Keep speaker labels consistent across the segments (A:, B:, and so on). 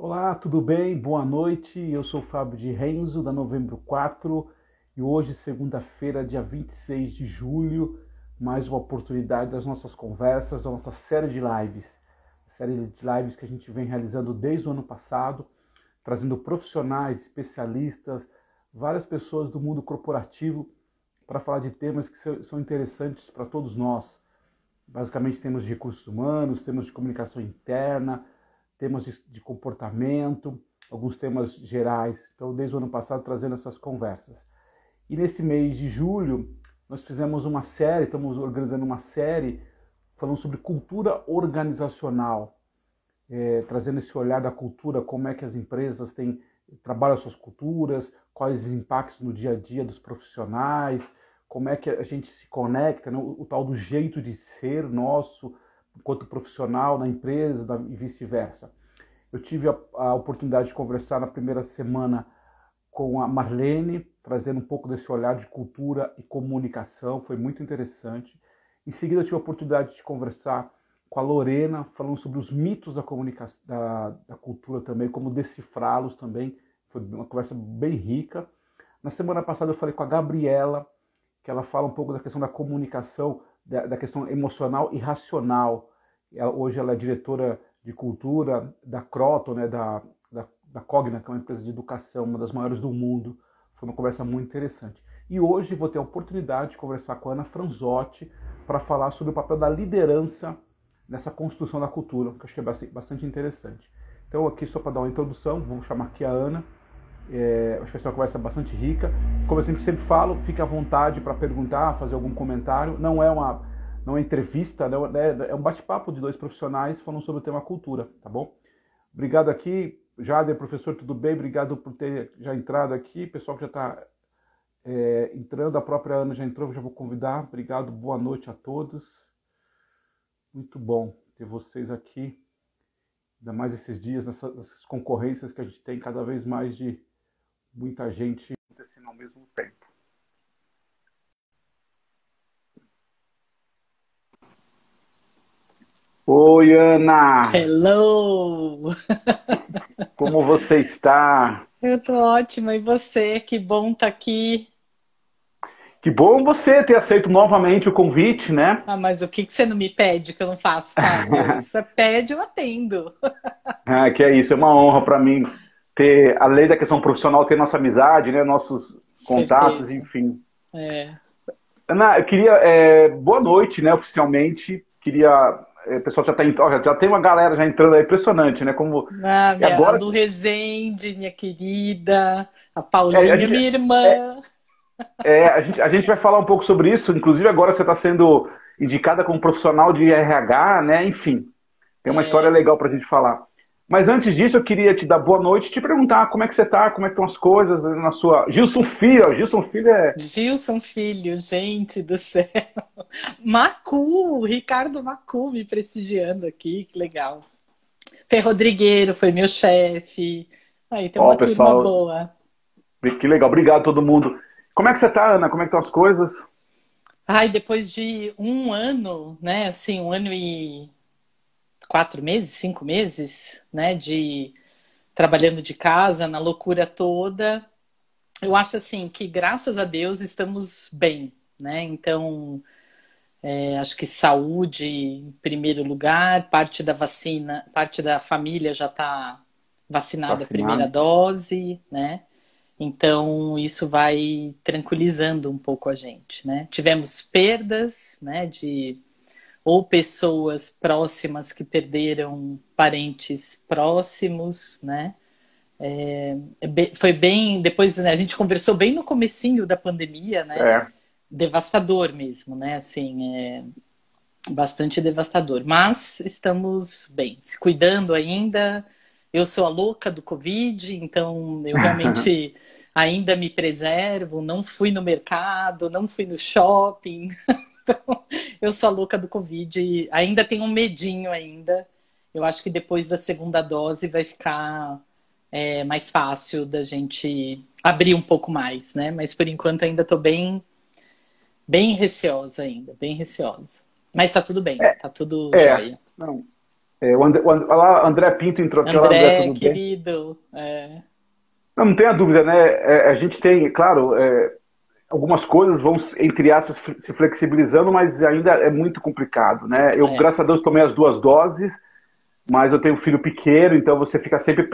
A: Olá, tudo bem? Boa noite. Eu sou Fábio de Renzo, da Novembro 4, e hoje, segunda-feira, dia 26 de julho, mais uma oportunidade das nossas conversas, da nossa série de lives. Série de lives que a gente vem realizando desde o ano passado, trazendo profissionais, especialistas, várias pessoas do mundo corporativo para falar de temas que são interessantes para todos nós. Basicamente, temas de recursos humanos, temas de comunicação interna, temas de, de comportamento, alguns temas gerais. Então, desde o ano passado, trazendo essas conversas. E nesse mês de julho, nós fizemos uma série, estamos organizando uma série falando sobre cultura organizacional, é, trazendo esse olhar da cultura, como é que as empresas têm, trabalham suas culturas, quais os impactos no dia a dia dos profissionais, como é que a gente se conecta, né? o, o tal do jeito de ser nosso, enquanto profissional na empresa e vice-versa. Eu tive a, a, oportunidade de conversar na primeira semana com a Marlene, trazendo um pouco desse olhar de cultura e comunicação, foi muito interessante. Em seguida, eu tive a oportunidade de conversar com a Lorena, falando sobre os mitos da comunicação, da, da cultura também, como decifrá-los também. Foi uma conversa bem rica. Na semana passada, eu falei com a Gabriela, que ela fala um pouco da questão da comunicação da, da questão emocional e racional. Ela, hoje ela é diretora de cultura da Croton, né, da, da, da Cogna, que é uma empresa de educação, uma das maiores do mundo. Foi uma conversa muito interessante. E hoje vou ter a oportunidade de conversar com a Ana Franzotti para falar sobre o papel da liderança nessa construção da cultura, que eu achei bastante, bastante interessante. Então, aqui só para dar uma introdução, vamos chamar aqui a Ana. É, acho que vai ser uma conversa bastante rica. Como eu sempre, sempre falo, fique à vontade para perguntar, fazer algum comentário. Não é uma, não é entrevista, não é, é um bate-papo de dois profissionais falando sobre o tema cultura, tá bom? Obrigado aqui, Jader, professor, tudo bem? Obrigado por ter já entrado aqui. Pessoal que já está é, entrando, a própria Ana já entrou, já vou convidar. Obrigado, boa noite a todos. Muito bom ter vocês aqui, ainda mais esses dias, nessas, nessas concorrências que a gente tem cada vez mais de muita gente acontecendo ao mesmo tempo. Oi, Ana!
B: Hello!
A: Como você está?
B: Eu tô ótima, e você? Que bom estar tá aqui.
A: Que bom você ter aceito novamente o convite, né?
B: Ah, mas o que, que você não me pede que eu não faço, Fábio? você pede, eu atendo.
A: ah, que é isso, é uma honra para mim ter, além da questão profissional, ter nossa amizade, né? Nossos contatos, Certeza. enfim.
B: É.
A: Ana, eu queria. É, boa noite, né? Oficialmente. Queria. É, o pessoal já tá já, já tem uma galera já entrando, é impressionante, né? Como.
B: Ah, minha, agora... A do Rezende, minha querida, a Paulinha, é, a gente, minha irmã.
A: É, é, a, gente, a gente vai falar um pouco sobre isso. Inclusive, agora você está sendo indicada como profissional de RH, né? Enfim, tem uma é. história legal para a gente falar. Mas antes disso, eu queria te dar boa noite e te perguntar como é que você está, como é que estão as coisas na sua. Gilson Filho, Gilson Filho é.
B: Gilson Filho, gente do céu. Macu, Ricardo Macu me prestigiando aqui, que legal. Fê Rodrigueiro foi meu chefe. Aí tem uma Ó, pessoal, turma boa.
A: Que legal, obrigado a todo mundo. Como é que você está, Ana? Como é que estão as coisas?
B: Ai, depois de um ano, né? Assim, um ano e quatro meses, cinco meses, né, de trabalhando de casa, na loucura toda. Eu acho assim que graças a Deus estamos bem, né? Então é, acho que saúde em primeiro lugar, parte da vacina, parte da família já está vacinada a primeira dose, né? Então isso vai tranquilizando um pouco a gente, né? Tivemos perdas, né, de ou pessoas próximas que perderam parentes próximos, né? É, é foi bem, depois né, a gente conversou bem no comecinho da pandemia, né? É. Devastador mesmo, né? Assim, é bastante devastador. Mas estamos bem, se cuidando ainda. Eu sou a louca do Covid, então eu realmente ainda me preservo. Não fui no mercado, não fui no shopping. Então, eu sou a louca do Covid. Ainda tenho um medinho ainda. Eu acho que depois da segunda dose vai ficar é, mais fácil da gente abrir um pouco mais, né? Mas por enquanto ainda estou bem, bem receosa ainda, bem receosa. Mas tá tudo bem, é, tá tudo é, jóia.
A: Não. É, o André, o André Pinto entrou aqui.
B: André, André querido. É.
A: Não, não tenha dúvida, né? É, a gente tem, claro, é, algumas coisas vão, entre aspas, se flexibilizando, mas ainda é muito complicado, né? Eu, é. graças a Deus, tomei as duas doses, mas eu tenho um filho pequeno, então você fica sempre.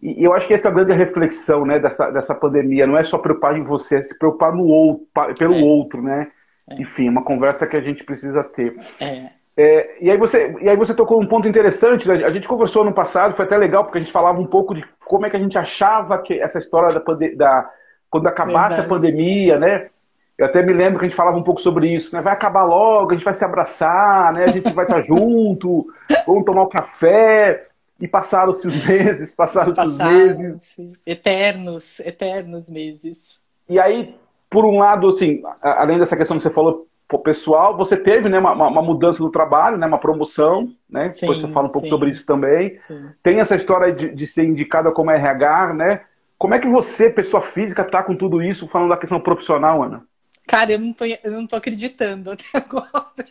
A: E eu acho que essa é a grande reflexão, né, dessa, dessa pandemia. Não é só preocupar em você, é se preocupar no outro, pelo é. outro, né? É. Enfim, uma conversa que a gente precisa ter. É. É, e, aí você, e aí você tocou um ponto interessante, né? a gente conversou no passado, foi até legal, porque a gente falava um pouco de como é que a gente achava que essa história da, da quando acabasse Verdade. a pandemia, né? Eu até me lembro que a gente falava um pouco sobre isso, né? Vai acabar logo, a gente vai se abraçar, né? A gente vai estar junto, vamos tomar um café. E passaram-se os meses, passaram-se os meses.
B: Eternos, eternos meses.
A: E aí, por um lado, assim, além dessa questão que você falou pessoal, você teve né, uma, uma, mudança no trabalho, né, uma promoção, né? Sim, Depois você fala um pouco sim. sobre isso também. Sim. Tem essa história de, de, ser indicada como RH, né? Como é que você, pessoa física, está com tudo isso, falando da questão profissional, Ana?
B: Cara, eu não tô, eu não tô acreditando até agora.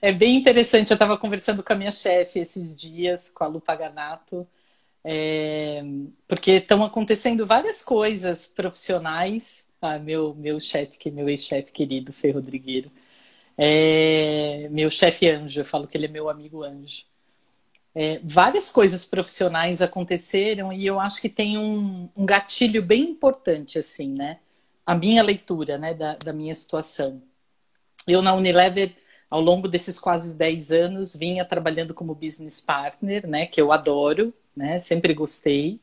B: É bem interessante. Eu estava conversando com a minha chefe esses dias, com a Lu Paganato, é, porque estão acontecendo várias coisas profissionais ah, meu, meu chefe, meu ex-chefe querido, Fê Rodrigueiro. É, meu chefe anjo, eu falo que ele é meu amigo anjo. É, várias coisas profissionais aconteceram e eu acho que tem um, um, gatilho bem importante, assim, né? A minha leitura, né, da, da minha situação. Eu, na Unilever, ao longo desses quase 10 anos, vinha trabalhando como business partner, né, que eu adoro, né, sempre gostei.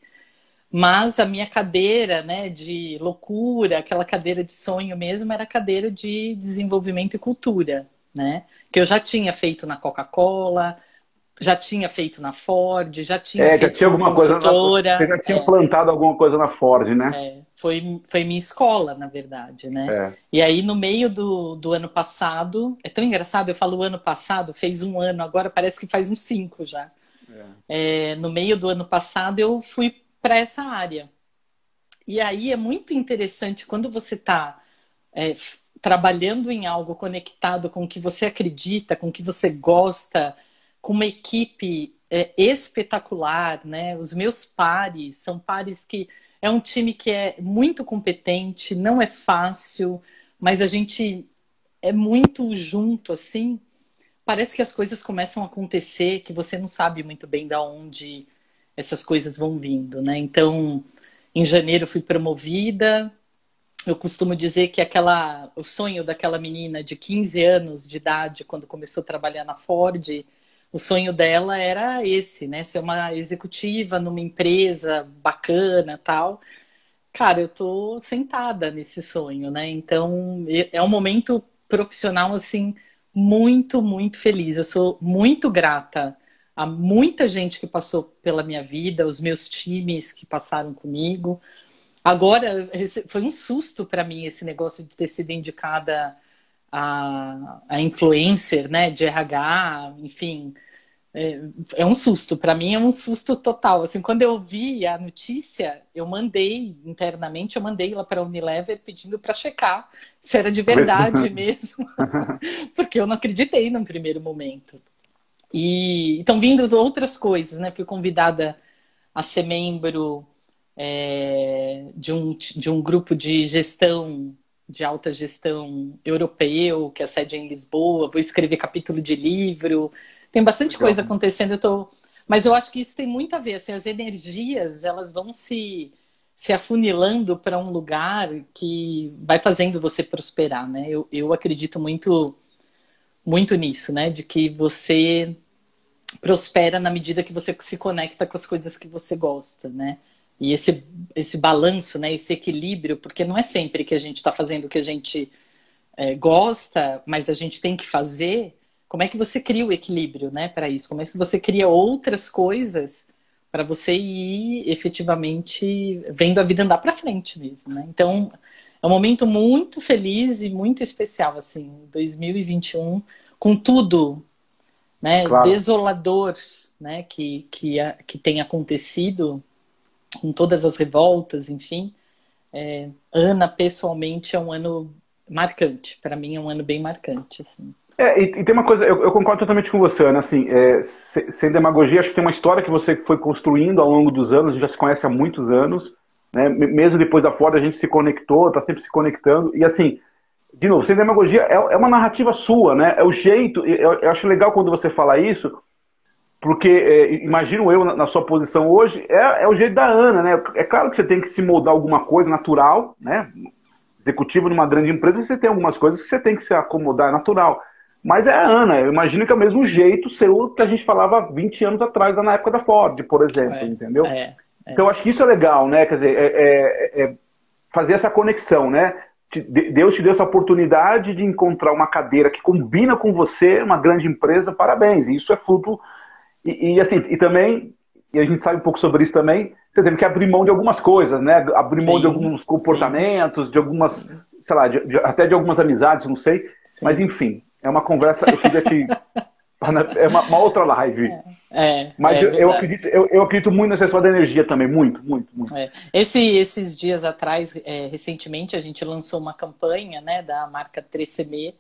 B: Mas a minha cadeira, né, de loucura, aquela cadeira de sonho mesmo, era a cadeira de desenvolvimento e cultura, né? Que eu já tinha feito na Coca-Cola, já tinha feito na Ford, já tinha é,
A: já tinha alguma coisa na, Você já tinha é, plantado alguma coisa na Ford, né?
B: É, foi, foi minha escola, na verdade, né? É. E aí, no meio do, do ano passado, é tão engraçado, eu falo ano passado, fez um ano, agora parece que faz uns cinco já. É. É, no meio do ano passado, eu fui para essa área. E aí é muito interessante quando você está trabalhando em algo conectado com o que você acredita, com o que você gosta, com uma equipe é, espetacular, né? Os meus pares são pares que é um time que é muito competente, não é fácil, mas a gente é muito junto assim. Parece que as coisas começam a acontecer, que você não sabe muito bem da onde essas coisas vão vindo, né? Então, em janeiro fui promovida. Eu costumo dizer que aquela o sonho daquela menina de 15 anos de idade quando começou a trabalhar na Ford, o sonho dela era esse, né? Ser uma executiva numa empresa bacana, tal. Cara, eu tô sentada nesse sonho, né? Então, é um momento profissional assim muito, muito feliz. Eu sou muito grata a muita gente que passou pela minha vida, os meus times que passaram comigo. Agora, foi um susto para mim esse negócio de ter sido indicada a, a influencer né, de RH, enfim. É, é um susto, para mim é um susto total. Assim, quando eu vi a notícia, eu mandei internamente, eu mandei lá para a Unilever pedindo para checar se era de verdade mesmo, porque eu não acreditei no primeiro momento. E estão vindo outras coisas, né? Fui convidada a ser membro é, de, um, de um grupo de gestão, de alta gestão europeu, que é sede em Lisboa. Vou escrever capítulo de livro. Tem bastante Legal. coisa acontecendo. Eu tô... Mas eu acho que isso tem muito a ver. Assim, as energias elas vão se, se afunilando para um lugar que vai fazendo você prosperar, né? Eu, eu acredito muito muito nisso, né? De que você prospera na medida que você se conecta com as coisas que você gosta, né? E esse, esse balanço, né? Esse equilíbrio, porque não é sempre que a gente está fazendo o que a gente é, gosta, mas a gente tem que fazer. Como é que você cria o equilíbrio, né? Para isso? Como é que você cria outras coisas para você ir efetivamente vendo a vida andar para frente mesmo, né? Então é um momento muito feliz e muito especial, assim, 2021, com tudo né, claro. desolador né, que, que, que tem acontecido com todas as revoltas, enfim. É, Ana, pessoalmente, é um ano marcante. Para mim, é um ano bem marcante. Assim.
A: É, e, e, tem uma coisa, eu, eu, concordo totalmente com você, Ana, assim, é, sem demagogia, acho que tem uma história que você foi construindo ao longo dos anos, a gente já se conhece há muitos anos, né, mesmo depois da Ford a gente se conectou, está sempre se conectando, e assim, de novo, sem demagogia, é, é uma narrativa sua, né, é o jeito, eu, eu acho legal quando você fala isso, porque é, imagino eu na, na, sua posição hoje, é, é o jeito da Ana, né, é claro que você tem que se moldar alguma coisa natural, né, executivo numa grande empresa, você tem algumas coisas que você tem que se acomodar, é natural, mas é a Ana, eu imagino que é o mesmo jeito seu que a gente falava 20 anos atrás, na época da Ford, por exemplo, é, entendeu? É, é. Então, acho que isso é legal, né? Quer dizer, é, é, é fazer essa conexão, né? Deus te deu essa oportunidade de encontrar uma cadeira que combina com você, uma grande empresa, parabéns. Isso é fruto. E, e, assim, e também, e a gente sabe um pouco sobre isso também, você teve que abrir mão de algumas coisas, né? Abrir mão sim, de alguns comportamentos, sim. de algumas, sei lá, de, de, até de algumas amizades, não sei. Sim. Mas enfim, é uma conversa, eu queria te. é uma, uma, outra live.
B: É, é
A: Mas
B: é
A: eu, eu, acredito, eu, eu, acredito muito nessa história da energia também, muito, muito, muito.
B: É. Esse, esses dias atrás, é, recentemente, a gente lançou uma campanha né, da marca 3CM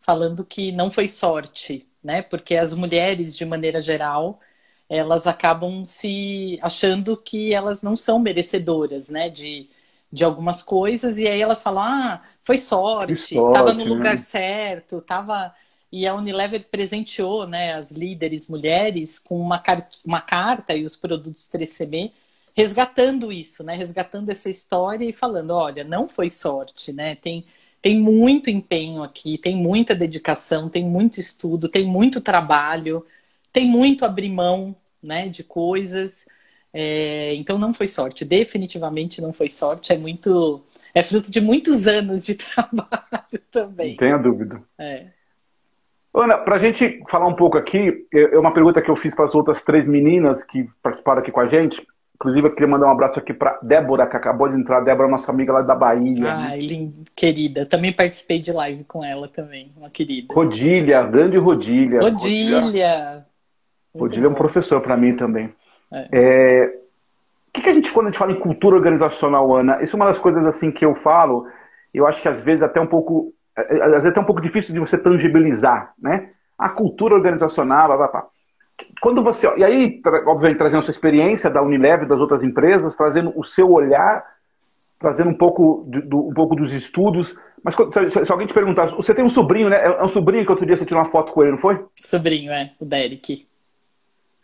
B: falando que não foi sorte, né? Porque as mulheres, de maneira geral, elas acabam se achando que elas não são merecedoras, né? De, de algumas coisas, e aí elas falam, ah, foi sorte, sorte tava no lugar né? certo, tava. E a Unilever presenteou né, as líderes mulheres com uma, car uma carta e os produtos 3CM resgatando isso, né? Resgatando essa história e falando, olha, não foi sorte, né? Tem, tem muito empenho aqui, tem muita dedicação, tem muito estudo, tem muito trabalho, tem muito abrir mão né, de coisas. É, então não foi sorte, definitivamente não foi sorte, é muito. É fruto de muitos anos de trabalho também.
A: Não tenha dúvida.
B: É.
A: Ana, para a gente falar um pouco aqui, é, é uma pergunta que eu fiz para as outras três meninas que participaram aqui com a gente. Inclusive, eu queria mandar um abraço aqui para Débora, que acabou de entrar. Débora, nossa amiga lá da Bahia.
B: Ai, né? querida. Também participei de live com ela também, uma querida.
A: Rodilha, grande Rodilha.
B: Rodilha. Rodilha,
A: Rodilha é um professor para mim também. É. É, o que, que, a gente, quando a gente fala em cultura organizacional, Ana, isso é uma das coisas assim que eu falo, eu acho que às vezes até um pouco, às vezes até um pouco difícil de você tangibilizar, né? A cultura organizacional, blá, blá, blá. Quando você, e aí, obviamente, trazendo a sua experiência da Unilever, das outras empresas, trazendo o seu olhar, trazendo um pouco, do, um pouco dos estudos, mas se, alguém te perguntar, você tem um sobrinho, né? É um sobrinho que outro dia você tirou uma foto com ele, não foi?
B: Sobrinho, é, o Derek.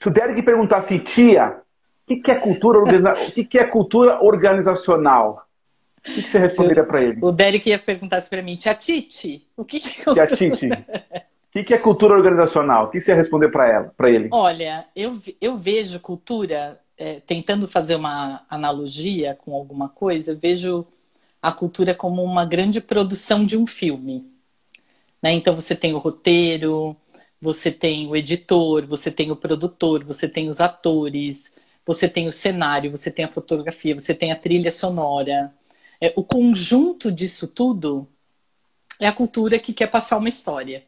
A: Se o Derek perguntar assim, tia, o que, que, é cultura o que, que, é cultura organizacional? O que, que você responderia para ele?
B: O Derek ia perguntar para mim, tia Titi, o que, que
A: é cultura? Tia Titi, o que, é cultura organizacional? O que você ia responder para ela, para ele?
B: Olha, eu, eu vejo cultura, é, tentando fazer uma analogia com alguma coisa, eu vejo a cultura como uma grande produção de um filme. Né? Então você tem o roteiro, você tem o editor, você tem o produtor, você tem os atores, você tem o cenário, você tem a fotografia, você tem a trilha sonora. É, o conjunto disso tudo é a cultura que quer passar uma história.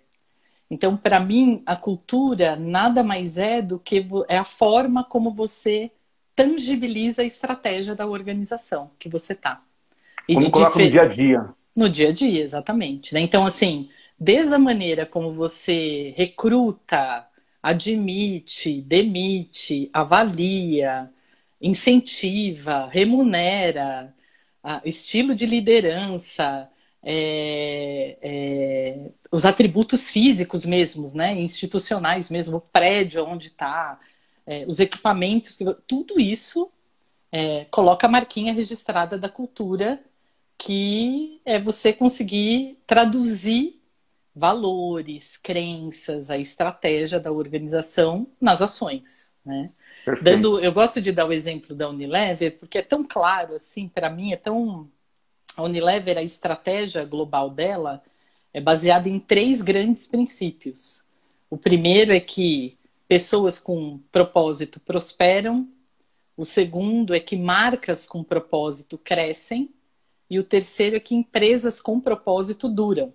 B: Então, para mim, a cultura nada mais é do que é a forma como você tangibiliza a estratégia da organização que você está.
A: Como coloca difer... no dia a dia.
B: No dia a dia, exatamente. Né? Então, assim, desde a maneira como você recruta, admite, demite, avalia, incentiva, remunera, estilo de liderança, é, é, os atributos físicos mesmos, né, institucionais mesmo, o prédio onde está, é, os equipamentos, tudo isso é, coloca a marquinha registrada da cultura que é você conseguir traduzir valores, crenças, a estratégia da organização nas ações, né? Dando, eu gosto de dar o exemplo da Unilever porque é tão claro assim, para mim é tão a Unilever a estratégia global dela é baseada em três grandes princípios. O primeiro é que pessoas com propósito prosperam, o segundo é que marcas com propósito crescem e o terceiro é que empresas com propósito duram.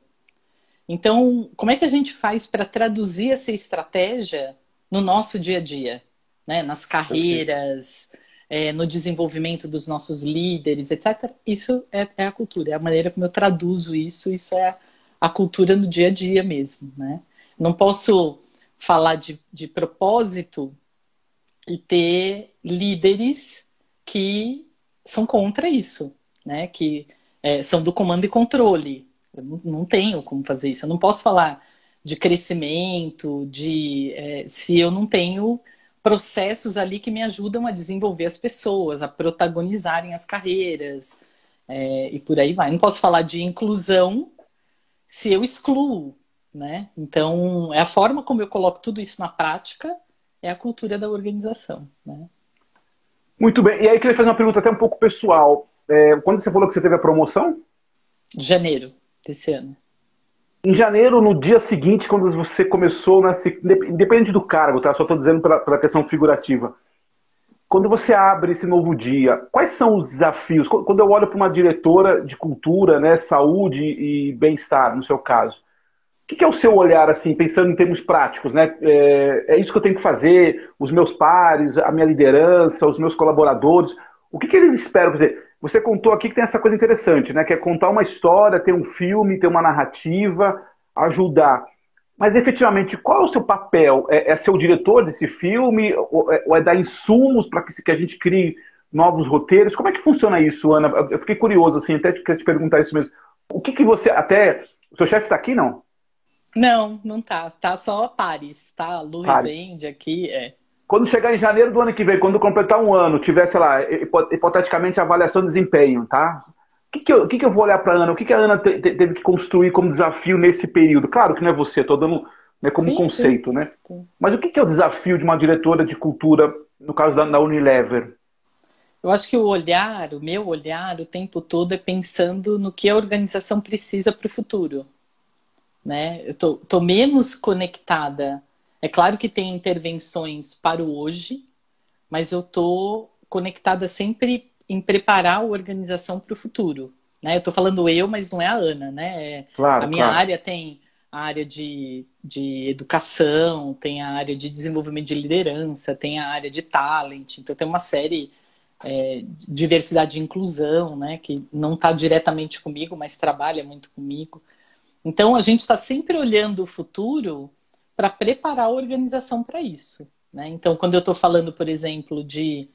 B: Então, como é que a gente faz para traduzir essa estratégia no nosso dia a dia? Né? Nas carreiras, é, no desenvolvimento dos nossos líderes, etc. Isso é, é, a cultura, é a maneira como eu traduzo isso, isso é a, cultura no dia a dia mesmo, né? Não posso falar de, de propósito e ter líderes que são contra isso, né? Que é, são do comando e controle. Eu não, não, tenho como fazer isso. Eu não posso falar de crescimento, de é, se eu não tenho processos ali que me ajudam a desenvolver as pessoas, a protagonizarem as carreiras é, e por aí vai. Não posso falar de inclusão se eu excluo, né? Então, é a forma como eu coloco tudo isso na prática, é a cultura da organização, né?
A: Muito bem. E aí, eu queria fazer uma pergunta até um pouco pessoal. É, quando você falou que você teve a promoção?
B: Janeiro desse ano.
A: Em janeiro, no dia seguinte, quando você começou, né, independente do cargo, tá? Só estou dizendo pela, pela questão figurativa. Quando você abre esse novo dia, quais são os desafios? Quando eu olho para uma diretora de cultura, né, saúde e bem-estar, no seu caso, o que, é o seu olhar, assim, pensando em termos práticos, né? É, é, isso que eu tenho que fazer, os meus pares, a minha liderança, os meus colaboradores, o que, que eles esperam? Quer dizer, você contou aqui que tem essa coisa interessante, né? Que é contar uma história, ter um filme, ter uma narrativa, ajudar. Mas efetivamente, qual é o seu papel? É, é ser o diretor desse filme? Ou é, ou é dar insumos para que, que, a gente crie novos roteiros? Como é que funciona isso, Ana? Eu fiquei curioso, assim, até queria te perguntar isso mesmo. O que, que você. Até. O seu chefe está aqui, não?
B: Não, não tá. Tá só Paris, tá? Lu Rezende aqui, é.
A: Quando chegar em janeiro do ano que vem, quando completar um ano, tiver, sei lá, hipoteticamente avaliação de desempenho, tá? O que, que, eu, que, que eu vou olhar para a Ana? O que, que a Ana te, te, teve que construir como desafio nesse período? Claro que não é você, estou dando né, como sim, conceito, sim. né? Sim. Mas o que, que é o desafio de uma diretora de cultura, no caso da, da Unilever?
B: Eu acho que o olhar, o meu olhar, o tempo todo é pensando no que a organização precisa para o futuro. Né? Eu tô, tô menos conectada é claro que tem intervenções para o hoje, mas eu estou conectada sempre em preparar a organização para o futuro. Né? Eu estou falando eu, mas não é a Ana, né? É, claro, a minha claro. área tem a área de, de educação, tem a área de desenvolvimento de liderança, tem a área de talent, então tem uma série é, de diversidade e inclusão, né? Que não está diretamente comigo, mas trabalha muito comigo. Então a gente está sempre olhando o futuro para preparar a organização para isso. Né? Então, quando eu estou falando, por exemplo, de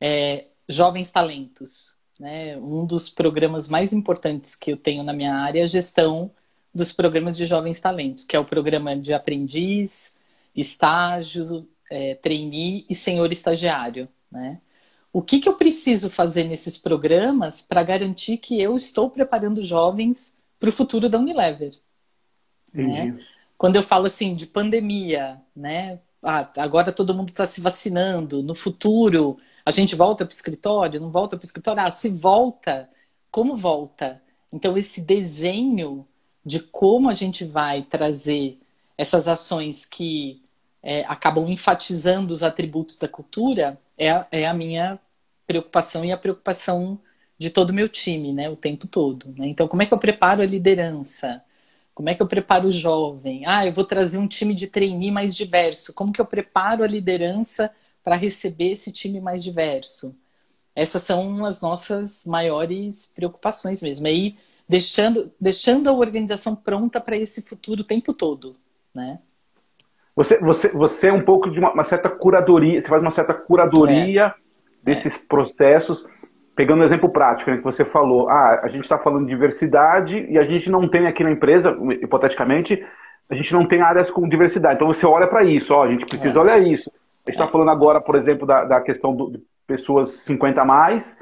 B: é, jovens talentos, né? um dos programas mais importantes que eu tenho na minha área é a gestão dos programas de jovens talentos, que é o programa de aprendiz, estágio, é, trainee e senhor estagiário. Né? O que, que eu preciso fazer nesses programas para garantir que eu estou preparando jovens para o futuro da Unilever? Né? Entendi. Né? Quando eu falo assim de pandemia, né? Ah, agora todo mundo está se vacinando. No futuro, a gente volta para o escritório? Não volta para o escritório? Ah, se volta, como volta? Então, esse desenho de como a gente vai trazer essas ações que é, acabam enfatizando os atributos da cultura é, é, a minha preocupação e a preocupação de todo o meu time, né, o tempo todo. Né? Então, como é que eu preparo a liderança? Como é que eu preparo o jovem? Ah, eu vou trazer um time de trainee mais diverso. Como que eu preparo a liderança para receber esse time mais diverso? Essas são as nossas maiores preocupações mesmo. Aí, deixando, deixando a organização pronta para esse futuro o tempo todo, né?
A: Você, você, você é um pouco de uma, uma certa curadoria, você faz uma certa curadoria é. desses é. processos pegando um exemplo prático, né, que você falou, ah, a gente está falando de diversidade e a gente não tem aqui na empresa, hipoteticamente, a gente não tem áreas com diversidade. Então você olha para isso, ó, a gente precisa é. olhar isso. A gente está é. falando agora, por exemplo, da, da questão do, de pessoas 50 a mais.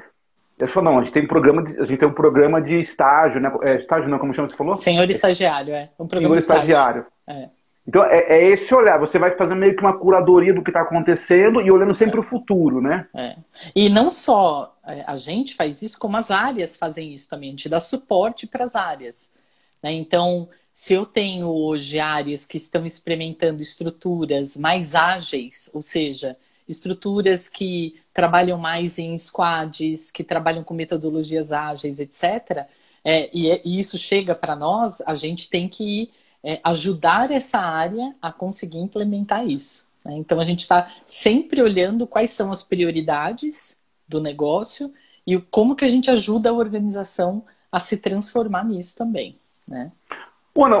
A: Eu falo, não, a gente tem um programa de, a gente tem um programa de estágio, né? É, estágio não, como chama você falou?
B: Senhor estagiário, é.
A: Um programa Senhor estagiário. É. Então, é, é, esse olhar. Você vai fazendo meio que uma curadoria do que está acontecendo e olhando sempre é. o futuro, né?
B: É. E não só é, a gente faz isso, como as áreas fazem isso também. A gente dá suporte para as áreas. Né? Então, se eu tenho hoje áreas que estão experimentando estruturas mais ágeis, ou seja, estruturas que trabalham mais em squads, que trabalham com metodologias ágeis, etc., é, e, e isso chega para nós, a gente tem que ir é, ajudar essa área a conseguir implementar isso. Né? Então a gente está sempre olhando quais são as prioridades do negócio e como que a gente ajuda a organização a se transformar nisso também. Né?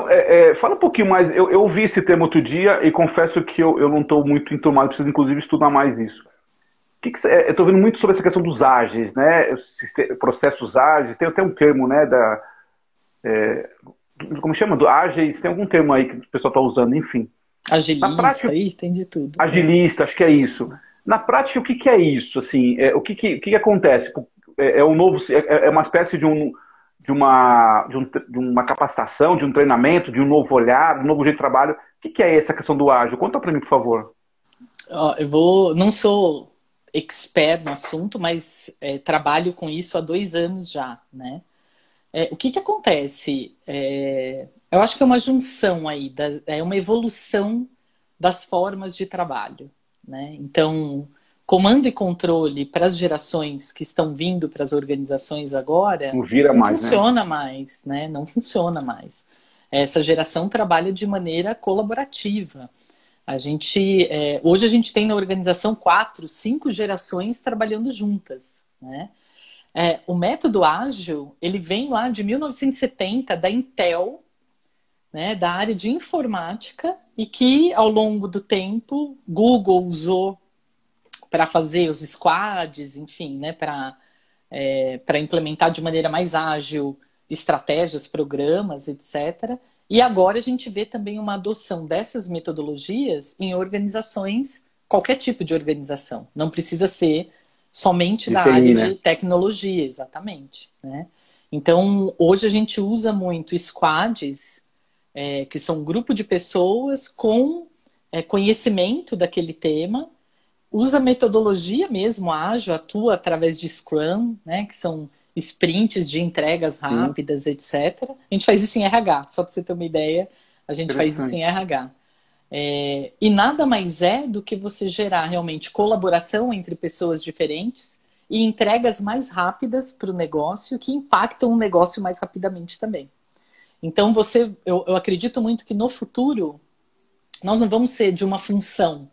A: É, é, fala um pouquinho mais. Eu, eu ouvi esse termo outro dia e confesso que eu, eu não estou muito enturmado, preciso inclusive estudar mais isso. Que que, é, eu estou vendo muito sobre essa questão dos ágeis, né? Processos ágeis, tem até um termo, né? Da, é, como chama? Do ágeis, tem algum termo aí que o pessoal está usando, enfim.
B: Agilista, prática, aí tem de tudo.
A: Agilista, acho que é isso. Na prática, o que, que é isso? Assim, é, o que, que, que, acontece? É, é um novo, é, é uma espécie de um de uma, de, um, de, uma capacitação, de um treinamento, de um novo olhar, de um novo jeito de trabalho. O que, que é essa questão do ágil? Conta para mim, por favor.
B: eu vou, não sou expert no assunto, mas é, trabalho com isso há dois anos já, né? É, o que que acontece? É, eu acho que é uma junção aí, da, é uma evolução das formas de trabalho, né? Então, comando e controle para as gerações que estão vindo para as organizações agora
A: não, vira
B: não
A: mais,
B: né? funciona né? mais, né? Não funciona mais. Essa geração trabalha de maneira colaborativa. A gente é, hoje a gente tem na organização quatro, cinco gerações trabalhando juntas, né? É, o método ágil ele vem lá de 1970 da Intel, né, da área de informática e que ao longo do tempo Google usou para fazer os squads, enfim, né, para é, para implementar de maneira mais ágil estratégias, programas, etc. E agora a gente vê também uma adoção dessas metodologias em organizações, qualquer tipo de organização. Não precisa ser somente da área né? de tecnologia, exatamente. Né? Então, hoje a gente usa muito squads, é, que são um grupo de pessoas com é, conhecimento daquele tema usa metodologia mesmo ágil, atua através de Scrum, né, que são sprints de entregas rápidas, Sim. etc. A gente faz isso em RH, só para você ter uma ideia, a gente faz isso em RH. É, e nada mais é do que você gerar realmente colaboração entre pessoas diferentes e entregas mais rápidas para o negócio que impactam o negócio mais rapidamente também. Então você, eu, eu acredito muito que no futuro nós não vamos ser de uma função,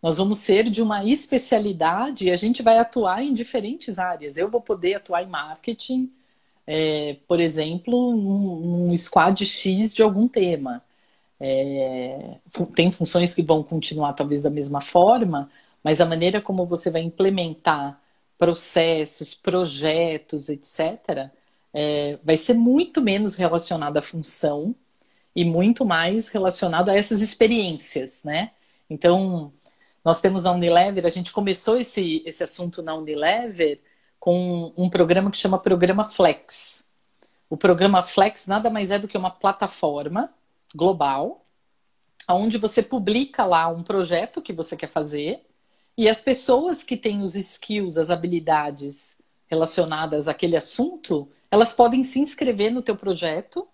B: nós vamos ser de uma especialidade e a gente vai atuar em diferentes áreas. Eu vou poder atuar em marketing, é, por exemplo, num, squad X de algum tema. É, tem funções que vão continuar talvez da mesma forma, mas a maneira como você vai implementar processos, projetos, etc., é, vai ser muito menos relacionada à função e muito mais relacionado a essas experiências, né? Então, nós temos na Unilever, a gente começou esse, esse assunto na Unilever com um programa que chama Programa Flex. O programa Flex nada mais é do que uma plataforma global, onde você publica lá um projeto que você quer fazer e as pessoas que têm os skills, as habilidades relacionadas àquele assunto, elas podem se inscrever no teu projeto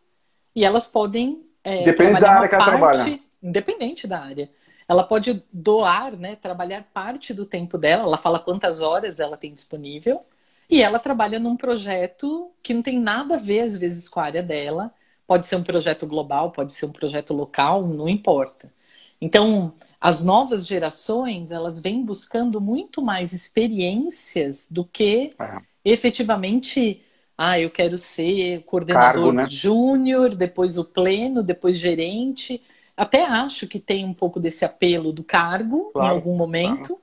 B: e elas podem
A: é, Depende da área que ela trabalha.
B: independente da área. Ela pode doar, né, trabalhar parte do tempo dela, ela fala quantas horas ela tem disponível, e ela trabalha num projeto que não tem nada a ver, às vezes, com a área dela. Pode ser um projeto global, pode ser um projeto local, não importa. Então, as novas gerações, elas vêm buscando muito mais experiências do que é. efetivamente, ah, eu quero ser coordenador né? júnior, depois o pleno, depois gerente. Até acho que tem um pouco desse apelo do cargo claro, em algum momento, claro.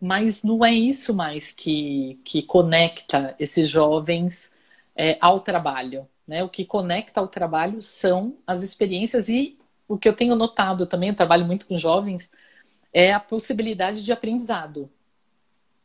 B: mas não é isso mais que, que conecta esses jovens é, ao trabalho. Né? O que conecta ao trabalho são as experiências e o que eu tenho notado também, eu trabalho muito com jovens, é a possibilidade de aprendizado.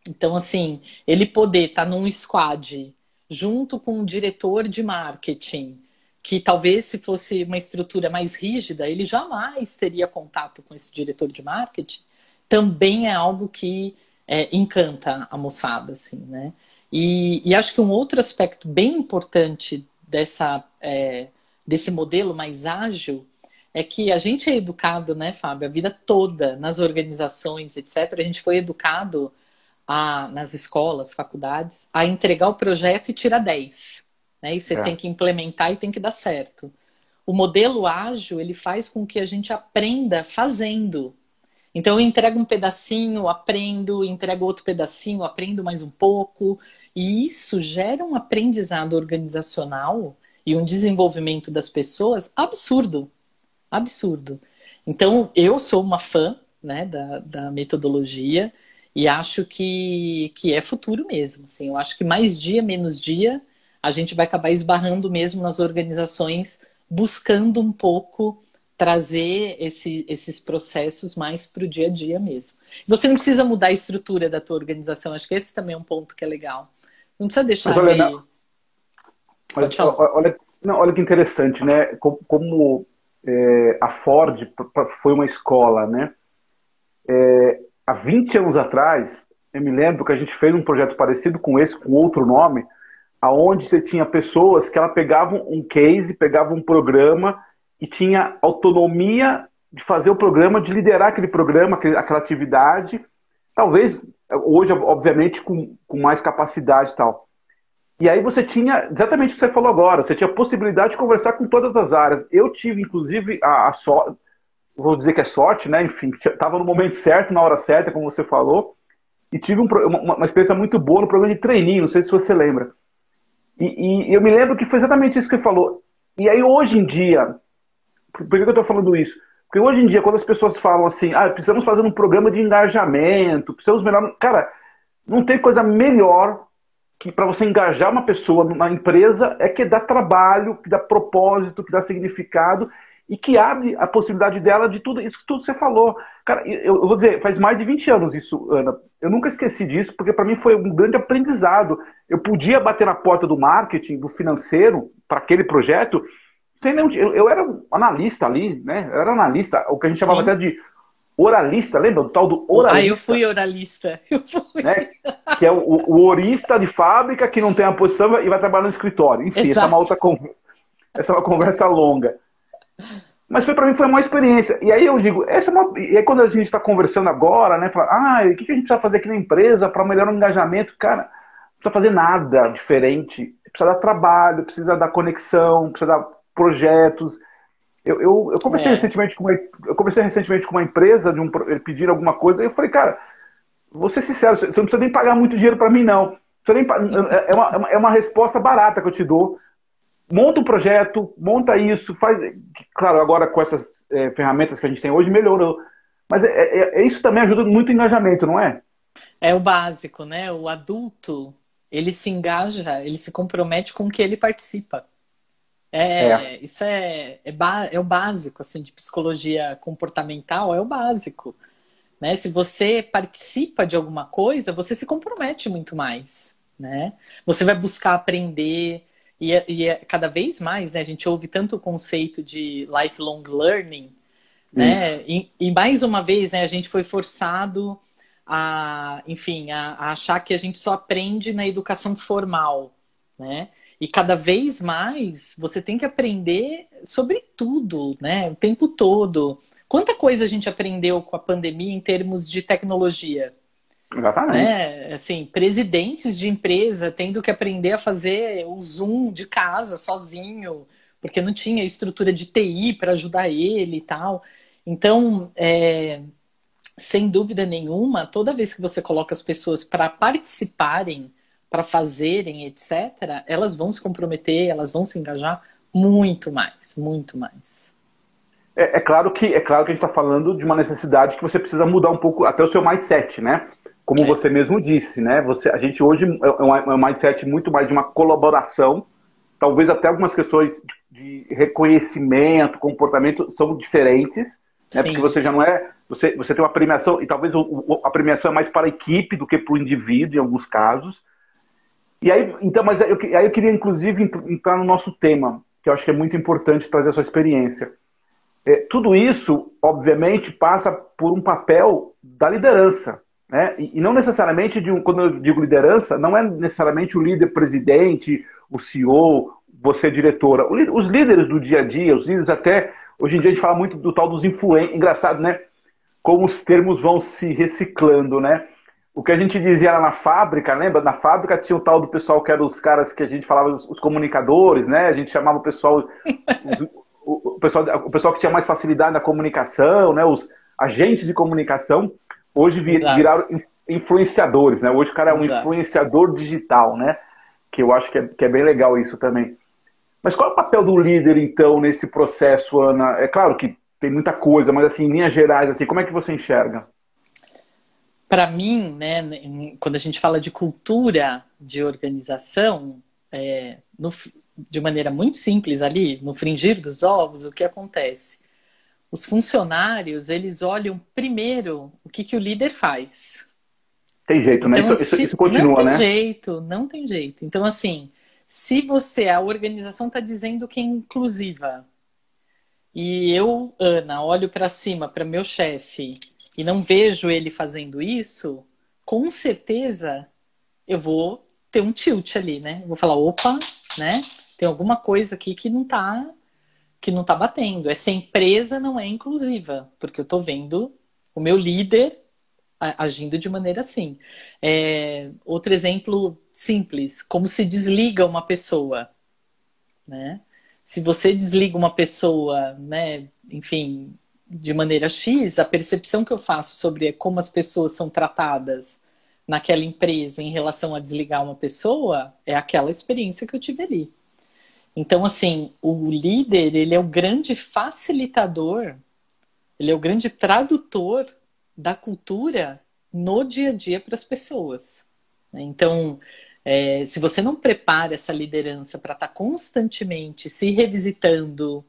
B: Então, assim, ele poder estar tá num squad junto com o diretor de marketing, que talvez se fosse uma estrutura mais rígida, ele jamais teria contato com esse diretor de marketing, também é algo que é, encanta a moçada, assim, né? E, e, acho que um outro aspecto bem importante dessa, é, desse modelo mais ágil é que a gente é educado, né, Fábio, a vida toda nas organizações, etc. A gente foi educado a, nas escolas, faculdades, a entregar o projeto e tirar 10. Né? E você é. tem que implementar e tem que dar certo. O modelo ágil, ele faz com que a gente aprenda fazendo. Então, eu entrego um pedacinho, aprendo, entrego outro pedacinho, aprendo mais um pouco. E isso gera um aprendizado organizacional e um desenvolvimento das pessoas absurdo. Absurdo. Então, eu sou uma fã né, da, da metodologia e acho que, que é futuro mesmo. Assim, eu acho que mais dia, menos dia, a gente vai acabar esbarrando mesmo nas organizações, buscando um pouco trazer esse, esses processos mais para o dia a dia mesmo. Você não precisa mudar a estrutura da tua organização, acho que esse também é um ponto que é legal. Não precisa deixar olha, de.
A: Olha, olha, não, olha que interessante, né? Como, como é, a Ford foi uma escola, né? É, há 20 anos atrás, eu me lembro que a gente fez um projeto parecido com esse, com outro nome, aonde você tinha pessoas que ela pegavam um case, pegavam um programa e tinha autonomia de fazer o programa, de liderar aquele programa, aquela atividade, talvez hoje, obviamente, com, com mais capacidade e tal. E aí você tinha exatamente o que você falou agora, você tinha a possibilidade de conversar com todas as áreas. Eu tive, inclusive, a, a sorte, vou dizer que é sorte, né? Enfim, estava no momento certo, na hora certa, como você falou, e tive um, uma, uma, experiência muito boa no programa de treininho, não sei se você lembra. E, e eu me lembro que foi exatamente isso que você falou. E aí, hoje em dia, por que eu estou falando isso? Porque hoje em dia, quando as pessoas falam assim, ah, precisamos fazer um programa de engajamento, precisamos melhorar. Cara, não tem coisa melhor que para você engajar uma pessoa numa empresa é que dá trabalho, que dá propósito, que dá significado e que abre a possibilidade dela de tudo isso que tudo você falou. Cara, eu vou dizer, faz mais de 20 anos isso, Ana. Eu nunca esqueci disso, porque para mim foi um grande aprendizado. Eu podia bater na porta do marketing, do financeiro, para aquele projeto, sem nenhum. Eu, eu, era analista ali, né? Eu era analista, o que a gente chamava Sim. até de oralista, lembra do tal do oralista?
B: Ah, eu fui oralista. Eu fui.
A: Né? Que é o, o, orista de fábrica que não tem a posição e vai trabalhar no escritório. Enfim, Exato. essa é uma outra conversa. Essa é uma conversa longa. Mas foi para mim foi uma experiência. E aí eu digo, essa é uma... e aí quando a gente está conversando agora, né, fala, ah, o que a gente precisa fazer aqui na empresa para melhorar o engajamento? Cara, não precisa fazer nada diferente. Precisa dar trabalho, precisa dar conexão, precisa dar projetos. Eu, eu, eu conversei é. recentemente com uma, eu conversei recentemente com uma empresa de um pedir alguma coisa e eu falei, cara, vou ser sincero, você não precisa nem pagar muito dinheiro para mim não. Nem, é, é, uma, é uma resposta barata que eu te dou monta um projeto, monta isso, faz. Claro, agora com essas é, ferramentas que a gente tem hoje, melhorou. Mas é, é, é, isso também ajuda muito o engajamento, não é?
B: É o básico, né? O adulto, ele se engaja, ele se compromete com o que ele participa. É, é. Isso é, é, é, o básico, assim, de psicologia comportamental, é o básico. Né? Se você participa de alguma coisa, você se compromete muito mais, né? Você vai buscar aprender, e, é, e é cada vez mais, né? A gente ouve tanto o conceito de lifelong learning, né? E, e, mais uma vez, né? A gente foi forçado a, enfim, a, a achar que a gente só aprende na educação formal, né? E cada vez mais você tem que aprender sobre tudo, né? O tempo todo. Quanta coisa a gente aprendeu com a pandemia em termos de tecnologia?
A: Exatamente.
B: Né? Assim, presidentes de empresa tendo que aprender a fazer o Zoom de casa sozinho, porque não tinha estrutura de TI para ajudar ele e tal. Então, é, sem dúvida nenhuma, toda vez que você coloca as pessoas para participarem, para fazerem, etc., elas vão se comprometer, elas vão se engajar muito mais, muito mais.
A: É, é claro que é claro que a gente está falando de uma necessidade que você precisa mudar um pouco até o seu mindset, né? como é. você mesmo disse, né? Você, a gente hoje é, é um, é um mindset muito mais de uma colaboração, talvez até algumas questões de, reconhecimento, comportamento são diferentes, né? Porque você já não é, você, você tem uma premiação e talvez o, a premiação é mais para a equipe do que para o indivíduo em alguns casos. E aí, então, mas eu, aí eu queria inclusive entrar no nosso tema, que eu acho que é muito importante trazer a sua experiência. É, tudo isso, obviamente, passa por um papel da liderança. Né? E, não necessariamente, de um, quando eu digo liderança, não é necessariamente o líder presidente, o CEO, você diretora. Os líderes do dia a dia, os líderes até. Hoje em dia a gente fala muito do tal dos influentes. Engraçado, né? Como os termos vão se reciclando, né? O que a gente dizia lá na fábrica, lembra? Na fábrica tinha o tal do pessoal que eram os caras que a gente falava, os, os comunicadores, né? A gente chamava o pessoal, os, o, o, pessoal, o pessoal que tinha mais facilidade na comunicação, né? Os agentes de comunicação. Hoje viraram influenciadores, né? Hoje o cara é um Exato. influenciador digital, né? Que eu acho que é, que é bem legal isso também. Mas qual é o papel do líder, então, nesse processo, Ana? É claro que tem muita coisa, mas assim, em linhas gerais, assim, como é que você enxerga?
B: Para mim, né, quando a gente fala de cultura de organização, é, no, de maneira muito simples ali, no fringir dos ovos, o que acontece? Os funcionários, eles olham primeiro o que, que o líder faz.
A: Tem jeito, né? Então, isso, se, isso, continua,
B: não tem
A: né?
B: jeito, não tem jeito. Então, assim, se você, a organização está dizendo que é inclusiva, e eu, Ana, olho para cima, para meu chefe, e não vejo ele fazendo isso, com certeza eu vou ter um tilt ali, né? vou falar, opa, né? Tem alguma coisa aqui que não tá que não tá batendo. Essa empresa não é inclusiva, porque eu tô vendo o meu líder agindo de maneira assim. É, outro exemplo simples, como se desliga uma pessoa, né? Se você desliga uma pessoa, né, enfim, de maneira X, a percepção que eu faço sobre como as pessoas são tratadas naquela empresa em relação a desligar uma pessoa é aquela experiência que eu tive ali. Então, assim, o líder, ele é o grande facilitador, ele é o grande tradutor da cultura no dia a dia para as pessoas. Então, é, se você não prepara essa liderança para estar constantemente se revisitando,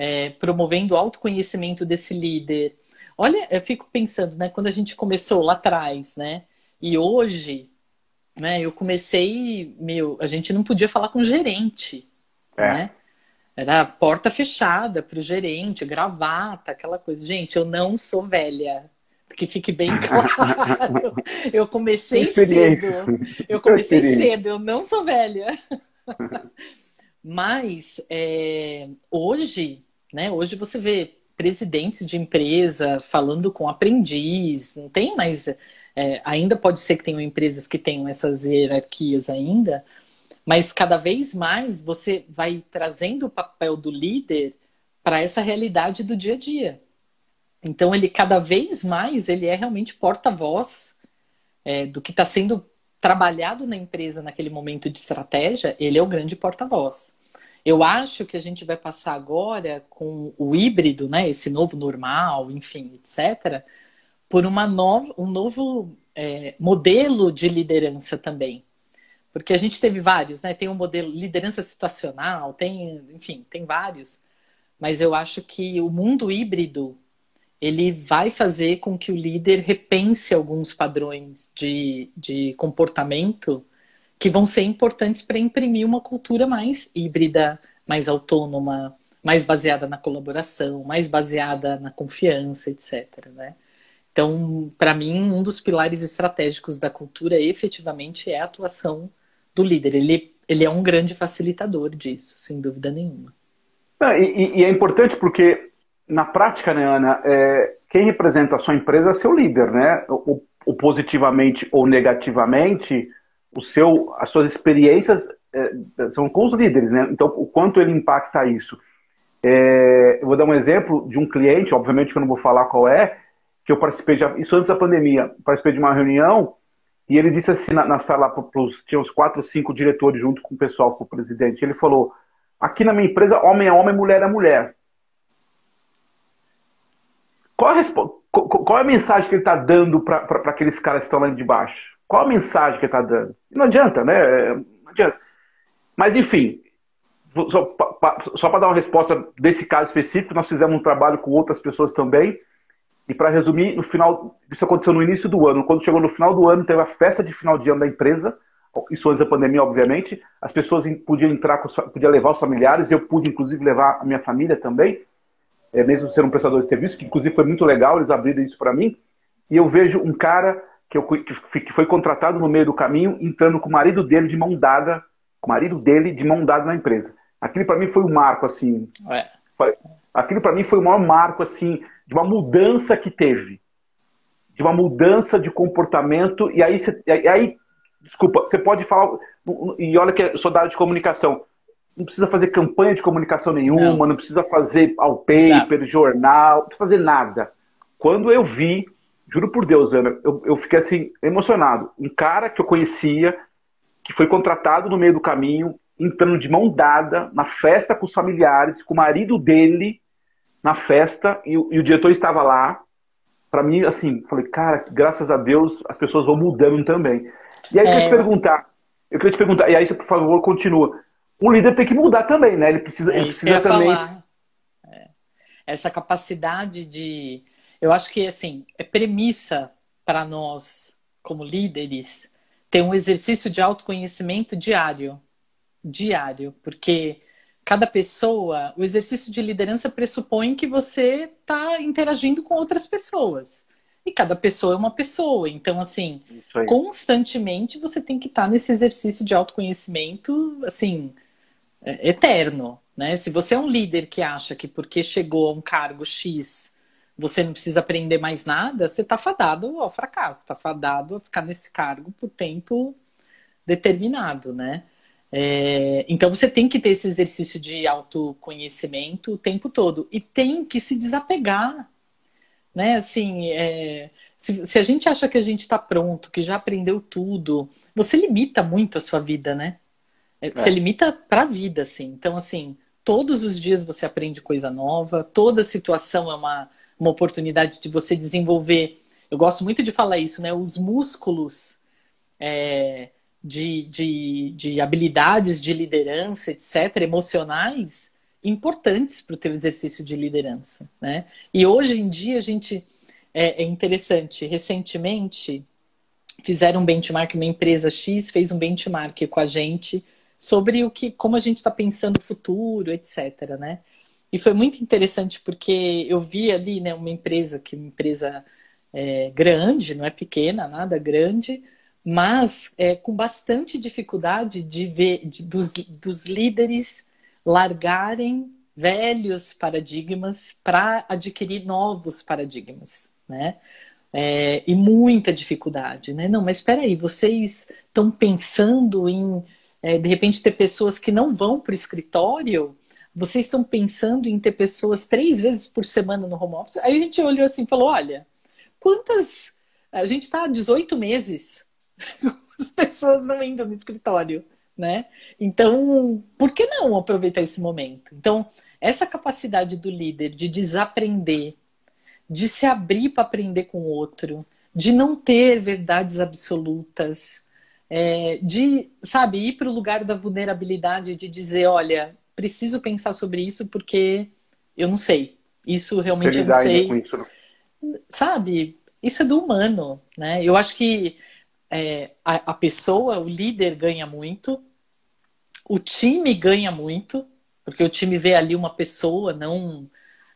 B: é, promovendo o autoconhecimento desse líder. Olha, eu fico pensando, né, quando a gente começou lá atrás, né, e hoje, né, eu comecei, meu, a gente não podia falar com o gerente, é. né? Era porta fechada para o gerente, gravata, aquela coisa. Gente, eu não sou velha, que fique bem claro. eu comecei cedo. Eu comecei cedo, eu não sou velha. Mas é, hoje, né? Hoje você vê presidentes de empresa falando com aprendiz, não tem mais. É, ainda pode ser que tenham empresas que tenham essas hierarquias ainda, mas cada vez mais você vai trazendo o papel do líder para essa realidade do dia a dia. Então ele cada vez mais ele é realmente porta-voz é, do que está sendo trabalhado na empresa naquele momento de estratégia. Ele é o grande porta-voz. Eu acho que a gente vai passar agora com o híbrido, né, esse novo normal, enfim, etc., por uma nova, um novo é, modelo de liderança também. Porque a gente teve vários, né? Tem um modelo liderança situacional, tem, enfim, tem vários. Mas eu acho que o mundo híbrido ele vai fazer com que o líder repense alguns padrões de, de comportamento que vão ser importantes para imprimir uma cultura mais híbrida, mais autônoma, mais baseada na colaboração, mais baseada na confiança, etc. Né? Então, para mim, um dos pilares estratégicos da cultura efetivamente é a atuação do líder. Ele, ele é um grande facilitador disso, sem dúvida nenhuma.
A: e, e, é importante porque na prática, né, Ana, é, quem representa a sua empresa é seu líder, né? O positivamente ou negativamente, o seu, as suas experiências é, são com os líderes, né? Então, o quanto ele impacta isso. É, eu vou dar um exemplo de um cliente, obviamente que eu não vou falar qual é, que eu participei de, isso antes da pandemia, participei de uma reunião e ele disse assim na, na sala, pros, tinha uns quatro, cinco diretores junto com o pessoal, com o presidente, ele falou, aqui na minha empresa, homem é homem, mulher é mulher. Qual a, qual é a mensagem que ele está dando para aqueles caras que estão lá de baixo? Qual a mensagem que está dando? Não adianta, né? Não adianta. Mas, enfim, só, para dar uma resposta desse caso específico, nós fizemos um trabalho com outras pessoas também. E para resumir, no final, isso aconteceu no início do ano. Quando chegou no final do ano, teve a festa de final de ano da empresa. Isso antes da pandemia, obviamente. As pessoas podiam entrar, podiam levar os familiares. Eu pude, inclusive, levar a minha família também é, mesmo ser um prestador de serviço, que inclusive foi muito legal, eles abriram isso para mim, e eu vejo um cara que, eu, que foi contratado no meio do caminho, entrando com o marido dele de mão dada, com o marido dele de mão dada na empresa. Aquilo para mim foi um marco, assim. É. Aquilo para mim foi o maior marco, assim, de uma mudança que teve. De uma mudança de comportamento, e aí, e aí desculpa, você pode falar, e olha que eu sou da área de comunicação, não precisa fazer campanha de comunicação nenhuma, não, não precisa fazer ao paper, jornal, não precisa fazer nada. Quando eu vi, juro por Deus, Ana, eu, eu fiquei assim, emocionado. Um cara que eu conhecia, que foi contratado no meio do caminho, entrando de mão dada na festa com os familiares, com o marido dele na festa, e, e o diretor estava lá. Para mim, assim, falei, cara, graças a Deus as pessoas vão mudando também. E aí eu queria te é. perguntar, eu queria te perguntar, e aí você, por favor, continua. O líder tem que mudar também, né? Ele precisa, é ele precisa também.
B: É. Essa capacidade de. Eu acho que, assim, é premissa para nós, como líderes, ter um exercício de autoconhecimento diário. Diário. Porque cada pessoa, o exercício de liderança pressupõe que você está interagindo com outras pessoas. E cada pessoa é uma pessoa. Então, assim, constantemente você tem que estar tá nesse exercício de autoconhecimento, assim, é, eterno. Né? Se você é um líder que acha que porque chegou a um cargo X você não precisa aprender mais nada, você está fadado ao fracasso, está fadado a ficar nesse cargo por tempo determinado, né? É, então você tem que ter esse exercício de autoconhecimento o tempo todo e tem que se desapegar, né? Assim, é, se, se, a gente acha que a gente está pronto, que já aprendeu tudo, você limita muito a sua vida, né? É, é. Você limita para a vida, assim. Então, assim, todos os dias você aprende coisa nova, toda situação é uma, uma oportunidade de você desenvolver. Eu gosto muito de falar isso, né? Os músculos. É, de, de, de habilidades de liderança, etc., emocionais, importantes para o teu exercício de liderança. Né? E hoje em dia a gente é, é, interessante. Recentemente fizeram um benchmark, uma empresa X fez um benchmark com a gente sobre o que, como a gente está pensando no futuro, etc. Né? E foi muito interessante porque eu vi ali né, uma empresa que uma empresa é, grande, não é pequena, nada grande, mas é, com bastante dificuldade de ver de, dos, dos líderes largarem velhos paradigmas para adquirir novos paradigmas, né? É, e muita dificuldade, né? Não, mas espera aí, vocês estão pensando em é, de repente ter pessoas que não vão para o escritório? Vocês estão pensando em ter pessoas três vezes por semana no home office? Aí a gente olhou assim e falou: olha, quantas. A gente está há 18 meses as pessoas não indo no escritório, né? Então, por que não aproveitar esse momento? Então, essa capacidade do líder de desaprender, de se abrir para aprender com o outro, de não ter verdades absolutas, é, de, sabe, ir para o lugar da vulnerabilidade, de dizer, olha, preciso pensar sobre isso porque eu não sei. Isso realmente eu não sei. Isso, né? Sabe, isso é do humano, né? Eu acho que é, a, a pessoa, o líder ganha muito, o time ganha muito, porque o time vê ali uma pessoa, não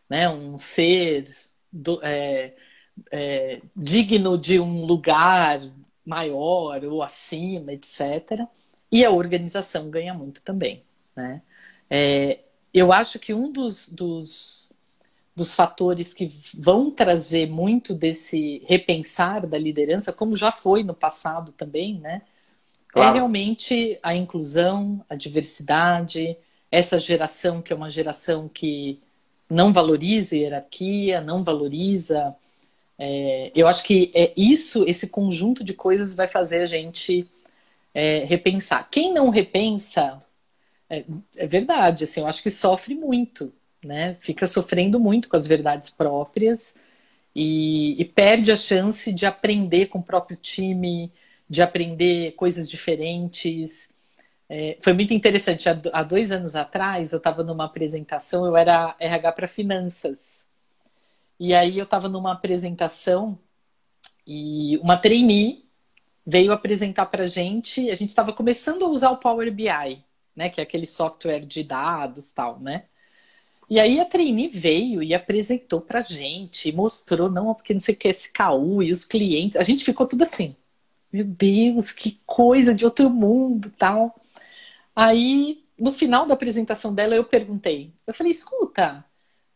B: né, um ser do, é, é, digno de um lugar maior ou acima, etc. E a organização ganha muito também. Né? É, eu acho que um dos, dos dos fatores que vão trazer muito desse repensar da liderança, como já foi no passado também, né? É claro. É realmente a inclusão, a diversidade, essa geração que é uma geração que não valoriza hierarquia, não valoriza. É, eu acho que é isso, esse conjunto de coisas vai fazer a gente é, repensar. Quem não repensa, é, é verdade, assim, eu acho que sofre muito né? Fica sofrendo muito com as verdades próprias e, e perde a chance de aprender com o próprio time, de aprender coisas diferentes. É, foi muito interessante. Há, dois anos atrás, eu estava numa apresentação, eu era RH para finanças. E aí eu estava numa apresentação e uma trainee veio apresentar para gente. A gente estava começando a usar o Power BI, né, que é aquele software de dados tal, né? E aí a trainee veio e apresentou pra gente, mostrou, não, porque não sei o que, esse KU e os clientes. A gente ficou tudo assim, meu Deus, que coisa de outro mundo tal. Aí, no final da apresentação dela, eu perguntei, eu falei, escuta,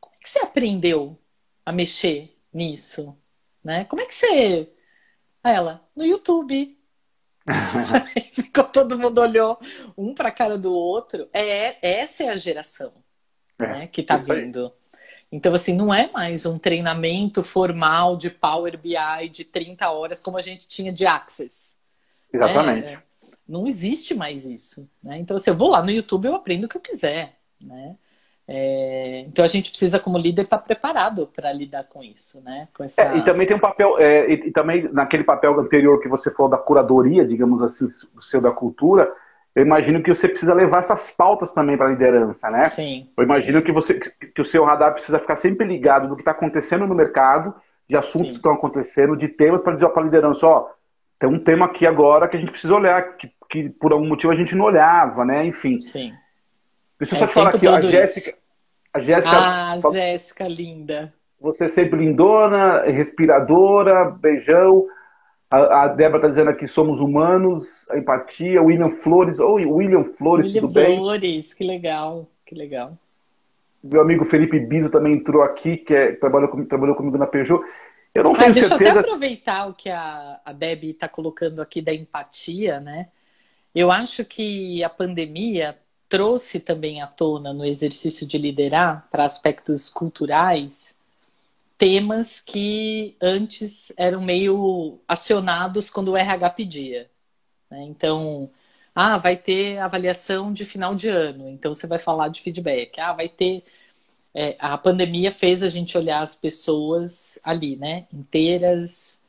B: como é que você aprendeu a mexer nisso? Né? Como é que você... Aí ela, no YouTube. Ficou todo mundo olhou um para a cara do outro. É, essa é a geração é, né, que está vindo. Então, assim, não é mais um treinamento formal de Power BI de 30 horas como a gente tinha de Access.
A: Exatamente. É,
B: Não existe mais isso. Né? Então, se assim, eu vou lá no YouTube, eu aprendo o que eu quiser. Né? É, então a gente precisa, como líder, estar tá preparado para lidar com isso, né? Com essa...
A: É, e também tem um papel, é, e, e, também naquele papel anterior que você falou da curadoria, digamos assim, o seu da cultura, eu imagino que você precisa levar essas pautas também para a liderança, né?
B: Sim.
A: Eu imagino que você que o seu radar precisa ficar sempre ligado no que está acontecendo no mercado, de assuntos Sim. que estão acontecendo, de temas para dizer para a liderança, ó, tem um tema aqui agora que a gente precisa olhar, que, que por algum motivo a gente não olhava, né? Enfim.
B: Sim.
A: Deixa eu é só te falar aqui, a Jéssica. A
B: Jéssica. Ah, Jéssica, linda.
A: Você sempre lindona, respiradora, beijão. A, a Débora está dizendo aqui, somos humanos, a empatia. William Flores. Oi, William Flores,
B: William
A: tudo bem?
B: William Flores, que legal, que legal.
A: Meu amigo Felipe Biso também entrou aqui, que é, trabalhou, com, trabalhou comigo na Peugeot. Eu não tenho
B: ah, deixa
A: certeza.
B: eu até aproveitar o que a, a Debbie está colocando aqui da empatia, né? Eu acho que a pandemia trouxe também à tona no exercício de liderar para aspectos culturais temas que antes eram meio acionados quando o RH pedia. Né? Então, ah, vai ter avaliação de final de ano, então você vai falar de feedback. Ah, vai ter. É, a pandemia fez a gente olhar as pessoas ali, né? Inteiras,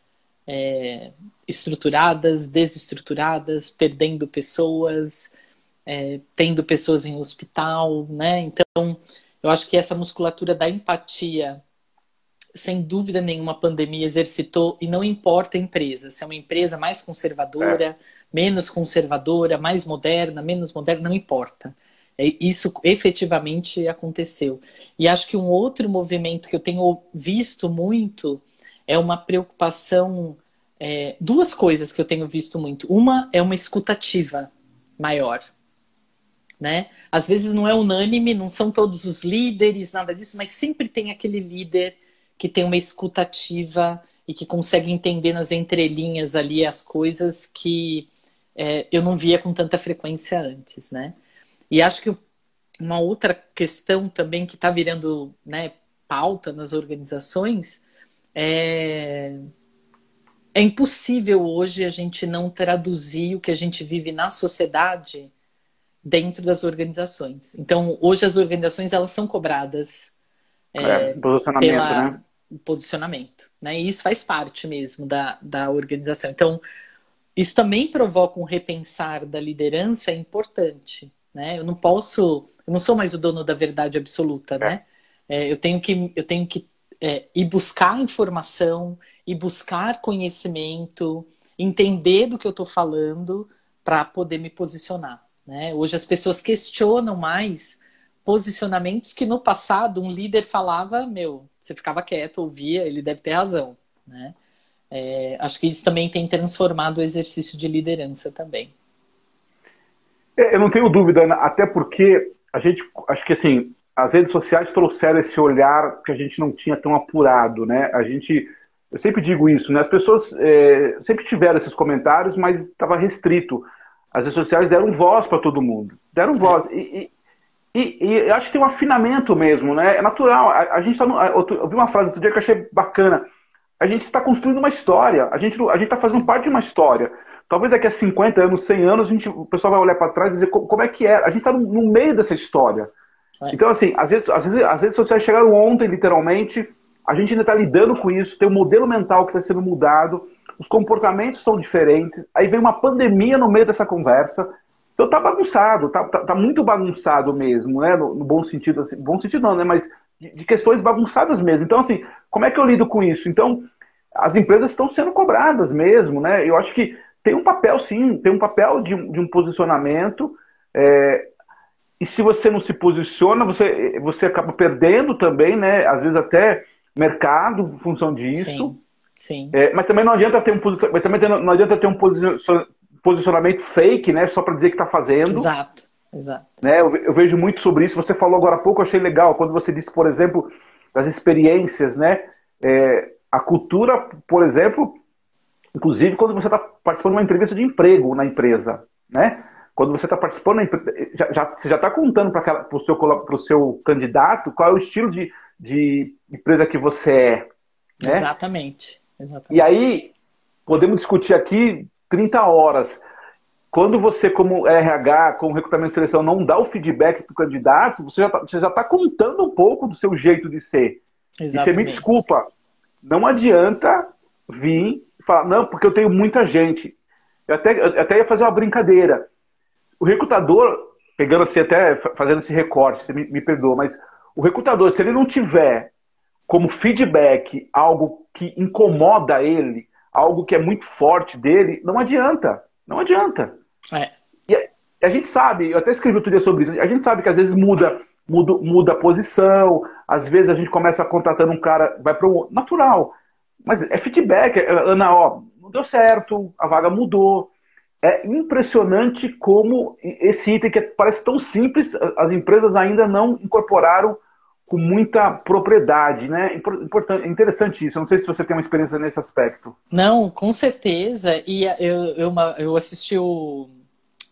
B: é, estruturadas, desestruturadas, perdendo pessoas, é, tendo pessoas em hospital, né? Então, eu acho que essa musculatura da empatia, sem dúvida nenhuma, a pandemia exercitou, e não importa a empresa, se é uma empresa mais conservadora, é. menos conservadora, mais moderna, menos moderna, não importa. É, isso efetivamente aconteceu. E acho que um outro movimento que eu tenho visto muito é uma preocupação. É, duas coisas que eu tenho visto muito. Uma é uma escutativa maior né? Às vezes não é unânime, não são todos os líderes, nada disso, mas sempre tem aquele líder que tem uma escutativa e que consegue entender nas entrelinhas ali as coisas que é, eu não via com tanta frequência antes, né? E acho que uma outra questão também que está virando né, pauta nas organizações é é impossível hoje a gente não traduzir o que a gente vive na sociedade dentro das organizações. Então, hoje as organizações elas são cobradas
A: é, é, posicionamento, pela, né?
B: posicionamento, né? E isso faz parte mesmo da, da organização. Então, isso também provoca um repensar da liderança importante, né? Eu não posso, eu não sou mais o dono da verdade absoluta, é. né? É, eu tenho que, eu tenho que é, ir buscar informação, ir buscar conhecimento, entender do que eu estou falando para poder me posicionar. Né? Hoje as pessoas questionam mais posicionamentos que no passado um líder falava, meu, você ficava quieto, ouvia, ele deve ter razão. Né? É, acho que isso também tem transformado o exercício de liderança também.
A: É, eu não tenho dúvida, até porque a gente, acho que assim, as redes sociais trouxeram esse olhar que a gente não tinha tão apurado, né? A gente, eu sempre digo isso, né? As pessoas é, sempre tiveram esses comentários, mas estava restrito. As redes sociais deram voz para todo mundo. Deram Sim. voz. E, e, e, e, acho que tem um afinamento mesmo, né? É natural. A, a gente está. Eu vi uma frase outro dia que eu achei bacana. A gente está construindo uma história. A gente a está fazendo parte de uma história. Talvez daqui a 50 anos, 100 anos, a gente, o pessoal vai olhar para trás e dizer como, como, é que é. A gente está no, no, meio dessa história. É. Então, assim, as redes, as, as redes sociais chegaram ontem, literalmente. A gente ainda está lidando com isso. Tem um modelo mental que está sendo mudado os comportamentos são diferentes, aí vem uma pandemia no meio dessa conversa. Então tá bagunçado, tá, tá, tá muito bagunçado mesmo, né? No, no, bom sentido, assim, bom sentido não, né? Mas de, de, questões bagunçadas mesmo. Então, assim, como é que eu lido com isso? Então, as empresas estão sendo cobradas mesmo, né? Eu acho que tem um papel, sim, tem um papel de, de um posicionamento. É, e se você não se posiciona, você, você acaba perdendo também, né? Às vezes até mercado em função disso.
B: Sim. Sim.
A: É, mas também não adianta ter um, mas também não adianta ter um posicionamento fake, né? Só para dizer que está fazendo.
B: Exato, exato.
A: Né? Eu, eu, vejo muito sobre isso. Você falou agora há pouco, eu achei legal quando você disse, por exemplo, das experiências, né? É, a cultura, por exemplo, inclusive quando você está participando de uma entrevista de emprego na empresa, né? Quando você está participando, já, já, você já está contando para o seu, seu candidato qual é o estilo de, de empresa que você é. Né?
B: Exatamente.
A: E aí, podemos discutir aqui 30 horas. quando você, como RH, como recrutamento e seleção, não dá o feedback para o candidato, você já está tá contando um pouco do seu jeito de ser. Exatamente. E você me desculpa, não adianta vir e falar, não, porque eu tenho muita gente. Eu até, eu até ia fazer uma brincadeira. O recrutador, pegando assim, até fazendo esse recorte, você me, me perdoa, mas o recrutador, se ele não tiver como feedback algo que incomoda ele, algo que é muito forte dele, não adianta. Não adianta. É. E a, a, gente sabe, eu até escrevi outro dia sobre isso, a gente sabe que às vezes muda, muda, muda a posição, às vezes a gente começa contratando um cara, vai para um natural. Mas é feedback, é, Ana, ó, não deu certo, a vaga mudou. É impressionante como esse item que parece tão simples, as empresas ainda não incorporaram com muita propriedade, né? Importante, interessante isso. Eu não sei se você tem uma experiência nesse aspecto.
B: Não, com certeza. E eu, eu, eu assisti o,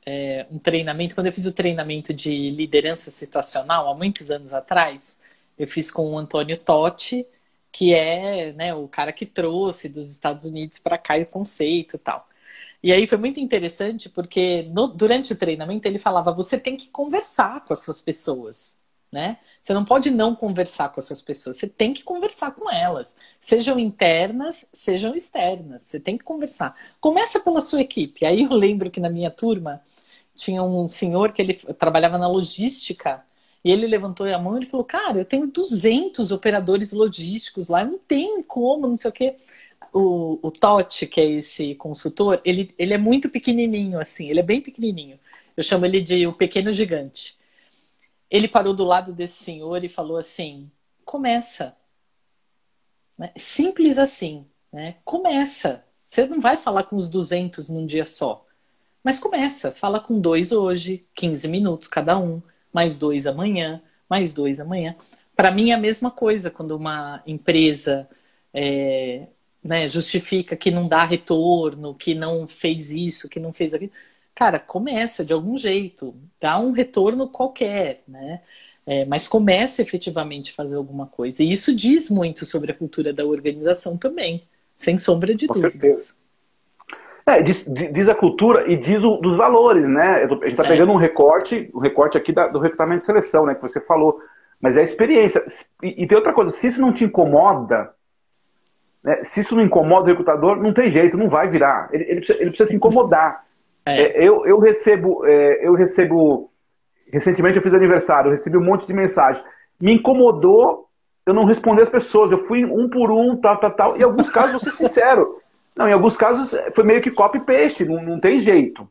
B: é, um treinamento, quando eu fiz o treinamento de liderança situacional, há muitos anos atrás, eu fiz com o Antônio Totti, que é né, o cara que trouxe dos Estados Unidos para cá o conceito e tal. E aí foi muito interessante porque no, durante o treinamento ele falava: você tem que conversar com as suas pessoas, né? Você não pode não conversar com essas pessoas. Você tem que conversar com elas. Sejam internas, sejam externas. Você tem que conversar. Começa pela sua equipe. Aí eu lembro que na minha turma tinha um senhor que ele trabalhava na logística. E ele levantou a mão e falou: Cara, eu tenho 200 operadores logísticos lá, não tem como, não sei o quê. O, o Totti, que é esse consultor, ele, ele é muito pequenininho, assim, ele é bem pequenininho. Eu chamo ele de o pequeno gigante ele parou do lado desse senhor e falou assim: começa. Né? Simples assim. Né? Começa. Você não vai falar com os 200 num dia só. Mas começa. Fala com dois hoje, 15 minutos cada um, mais dois amanhã, mais dois amanhã. Para mim é a mesma coisa quando uma empresa é, né, justifica que não dá retorno, que não fez isso, que não fez aquilo cara, começa de algum jeito, dá um retorno qualquer, né? É, mas começa efetivamente a fazer alguma coisa. E isso diz muito sobre a cultura da organização também, sem sombra de Com dúvidas. Certeza.
A: É, diz, diz, a cultura e diz o, dos valores, né? A gente está é. pegando um recorte, um recorte aqui da, do recrutamento de seleção, né? Que você falou. Mas é a experiência. E, e tem outra coisa, se isso não te incomoda, né, se isso não incomoda o recrutador, não tem jeito, não vai virar. Ele, ele, precisa, ele precisa se incomodar. É. é. eu, eu recebo, é, eu recebo. Recentemente eu fiz aniversário, eu recebi um monte de mensagem. Me incomodou eu não responder as pessoas. Eu fui um por um, tal, tal, tal. E em alguns casos, vou ser sincero. Não, em alguns casos foi meio que copy paste, não, não tem jeito.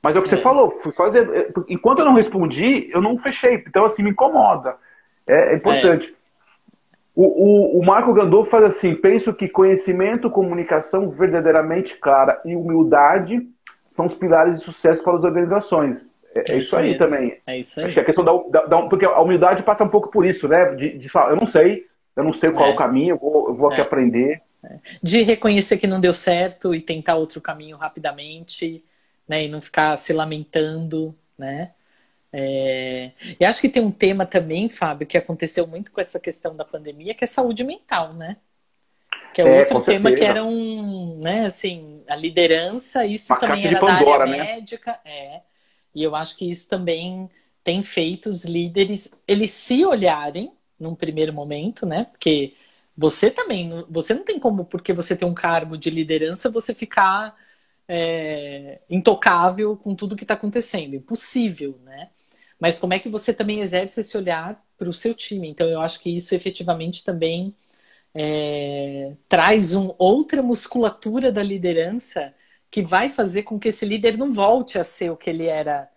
A: Mas é o que é. você falou, fui fazer. É, enquanto eu não respondi, eu não fechei. Então, assim, me incomoda. É, é importante. É. O, o, o, Marco Gandolfo faz assim: penso que conhecimento, comunicação verdadeiramente clara e humildade são os pilares de sucesso para as organizações. É, é, é isso, aí também.
B: É isso aí.
A: Acho que a questão da, da, da, Porque a humildade passa um pouco por isso, né? De, de falar, eu não sei, eu não sei qual é, o caminho, eu vou, eu vou aqui é. aprender.
B: É. De reconhecer que não deu certo e tentar outro caminho rapidamente, né? E não ficar se lamentando, né? É... E acho que tem um tema também, Fábio, que aconteceu muito com essa questão da pandemia, que é saúde mental, né? Que é, é outro tema que era um, né, assim, a liderança, isso Uma também era Pandora, da área né? médica, é. E eu acho que isso também tem feito os líderes eles se olharem num primeiro momento, né? Porque você também, você não tem como, porque você tem um cargo de liderança, você ficar é, intocável com tudo que está acontecendo. Impossível, né? Mas como é que você também exerce esse olhar para o seu time? Então, eu acho que isso efetivamente também é, traz um, outra musculatura da liderança que vai fazer com que esse líder não volte a ser o que ele era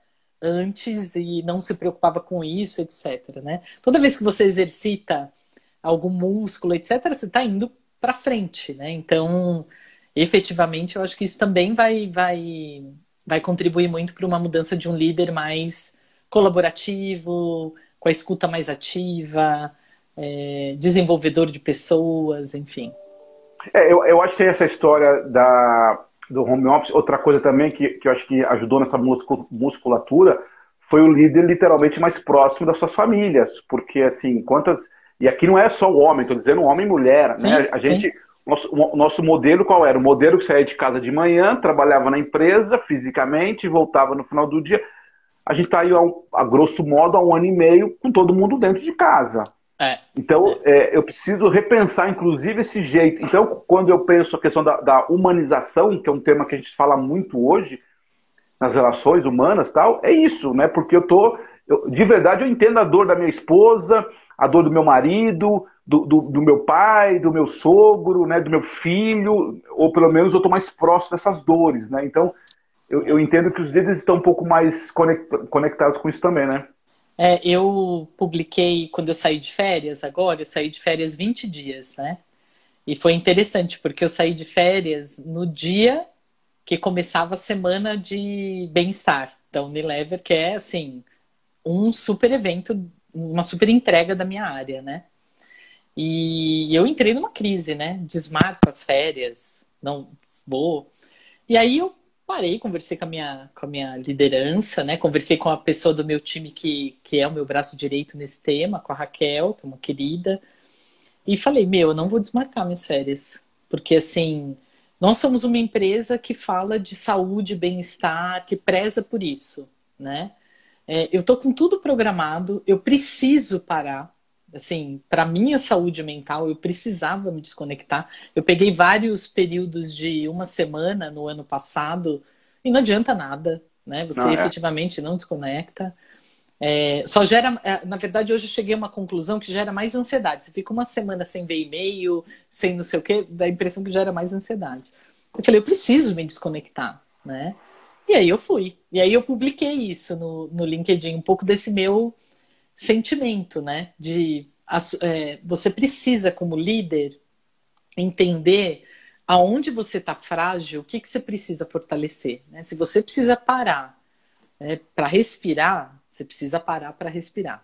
B: antes e não se preocupava com isso, etc. Né? Toda vez que você exercita algum músculo, etc., você está indo para frente. Né? Então, efetivamente, eu acho que isso também vai, vai, vai contribuir muito para uma mudança de um líder mais colaborativo, com a escuta mais ativa, é, desenvolvedor de pessoas, enfim.
A: É, eu, eu acho que tem essa história da, do home office. Outra coisa também que, que eu acho que ajudou nessa musculatura foi o líder literalmente mais próximo das suas famílias. Porque, assim, quantas. E aqui não é só o homem, estou dizendo homem e mulher. Né? Sim, né? A gente, nosso, o nosso modelo qual era? O modelo que saía de casa de manhã, trabalhava na empresa fisicamente, voltava no final do dia. A gente está aí, a, grosso modo, há um ano e meio com todo mundo dentro de casa. É. Então, é, eu preciso repensar, inclusive, esse jeito. Então, quando eu penso a questão da, da, humanização, que é um tema que a gente fala muito hoje nas relações humanas, tal, é isso, né? Porque eu tô, eu, de verdade, eu entendo a dor da minha esposa, a dor do meu marido, do, do, do, meu pai, do meu sogro, né, do meu filho, ou pelo menos eu estou mais próximo dessas dores, né? Então, eu, eu entendo que os líderes estão um pouco mais conectados com isso também, né?
B: É, eu publiquei, quando eu saí de férias agora, eu saí de férias 20 dias, né? E foi interessante, porque eu saí de férias no dia que começava a semana de bem-estar da Unilever, que é, assim, um super evento, uma super entrega da minha área, né? E eu entrei numa crise, né? Desmarco as férias, não vou. E aí eu parei, conversei com a minha, com a minha liderança, né? Conversei com a pessoa do meu time que, que é o meu braço direito nesse tema, com a Raquel, que é uma querida. E falei, meu, eu não vou desmarcar minhas férias. Porque, assim, nós somos uma empresa que fala de saúde, bem-estar, que preza por isso, né? É, eu tô com tudo programado, eu preciso parar assim, para minha saúde mental, eu precisava me desconectar. Eu peguei vários períodos de uma semana no ano passado e não adianta nada, né? Você não, é. efetivamente não desconecta. É, só gera, é, na verdade, hoje eu cheguei a uma conclusão que gera mais ansiedade. Você fica uma semana sem ver e-mail, sem não sei o quê, dá a impressão que gera mais ansiedade. Eu falei, eu preciso me desconectar, né? E aí eu fui. E aí eu publiquei isso no, no LinkedIn, um pouco desse meu sentimento, né? De é, você precisa, como líder, entender aonde você está frágil, o que, que você precisa fortalecer. Né? Se você precisa parar né, para respirar, você precisa parar para respirar.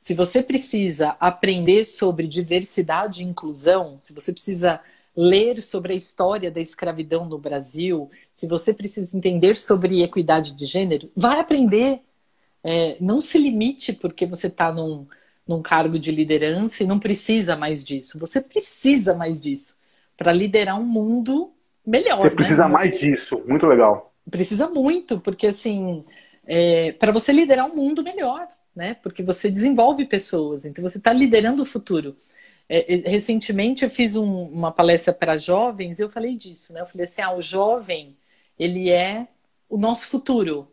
B: Se você precisa aprender sobre diversidade e inclusão, se você precisa ler sobre a história da escravidão no Brasil, se você precisa entender sobre equidade de gênero, vai aprender. É, não se limite porque você está num, num cargo de liderança e não precisa mais disso. Você precisa mais disso para liderar um mundo melhor.
A: Você precisa
B: né?
A: mais disso. Muito legal.
B: Precisa muito, porque assim, é, para você liderar um mundo melhor, né? Porque você desenvolve pessoas, então você está liderando o futuro. É, é, recentemente eu fiz um, uma palestra para jovens e eu falei disso, né? Eu falei assim, ah, o jovem ele é o nosso futuro,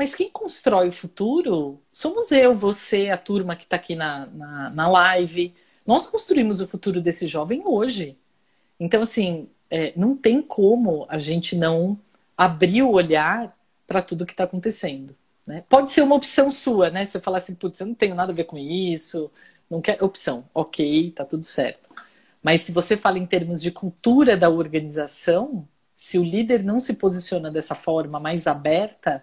B: mas quem constrói o futuro somos eu, você, a turma que está aqui na, na, na, live. Nós construímos o futuro desse jovem hoje. Então, assim, é, não tem como a gente não abrir o olhar para tudo que está acontecendo. Né? Pode ser uma opção sua, né? Você falar assim, putz, eu não tenho nada a ver com isso, não quer opção, ok, tá tudo certo. Mas se você fala em termos de cultura da organização, se o líder não se posiciona dessa forma mais aberta,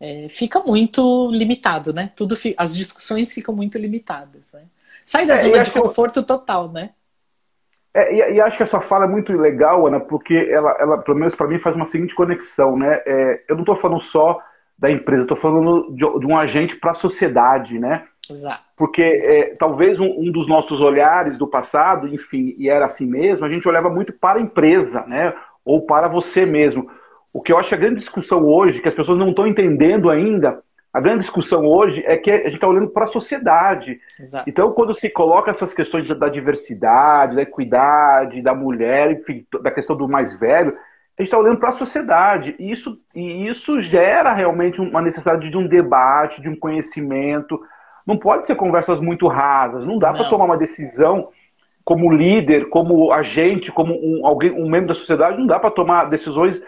B: é, fica muito limitado, né? Tudo as discussões ficam muito limitadas. Né? Sai da é, zona de conforto total, né?
A: É, e, e, acho que essa fala é muito legal, Ana, porque ela, ela pelo menos para mim, faz uma seguinte conexão, né? É, eu não estou falando só da empresa, estou falando de, de, um agente para a sociedade, né?
B: Exato.
A: Porque
B: Exato.
A: É, talvez um, um, dos nossos olhares do passado, enfim, e era assim mesmo, a gente olhava muito para a empresa, né? Ou para você mesmo. O que eu acho a grande discussão hoje, que as pessoas não estão entendendo ainda, a grande discussão hoje é que a gente está olhando para a sociedade. Exato. Então, quando se coloca essas questões da diversidade, da equidade, da mulher, enfim, da questão do mais velho, a gente está olhando para a sociedade. E isso, e isso gera realmente uma necessidade de um debate, de um conhecimento. Não pode ser conversas muito rasas. Não dá para tomar uma decisão como líder, como agente, como um, alguém, um membro da sociedade. Não dá para tomar decisões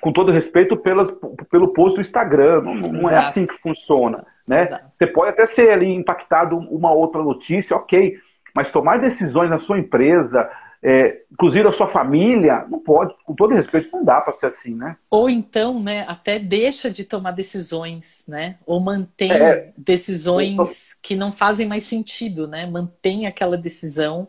A: com todo respeito, pelas, pelo post do Instagram. Não, não é assim que funciona. Né? Você pode até ser ali impactado uma outra notícia, ok, mas tomar decisões na sua empresa, é, inclusive a sua família, não pode, com todo respeito, não dá para ser assim, né?
B: Ou então, né, até deixa de tomar decisões, né? Ou mantém é, decisões que não fazem mais sentido, né? Mantém aquela decisão.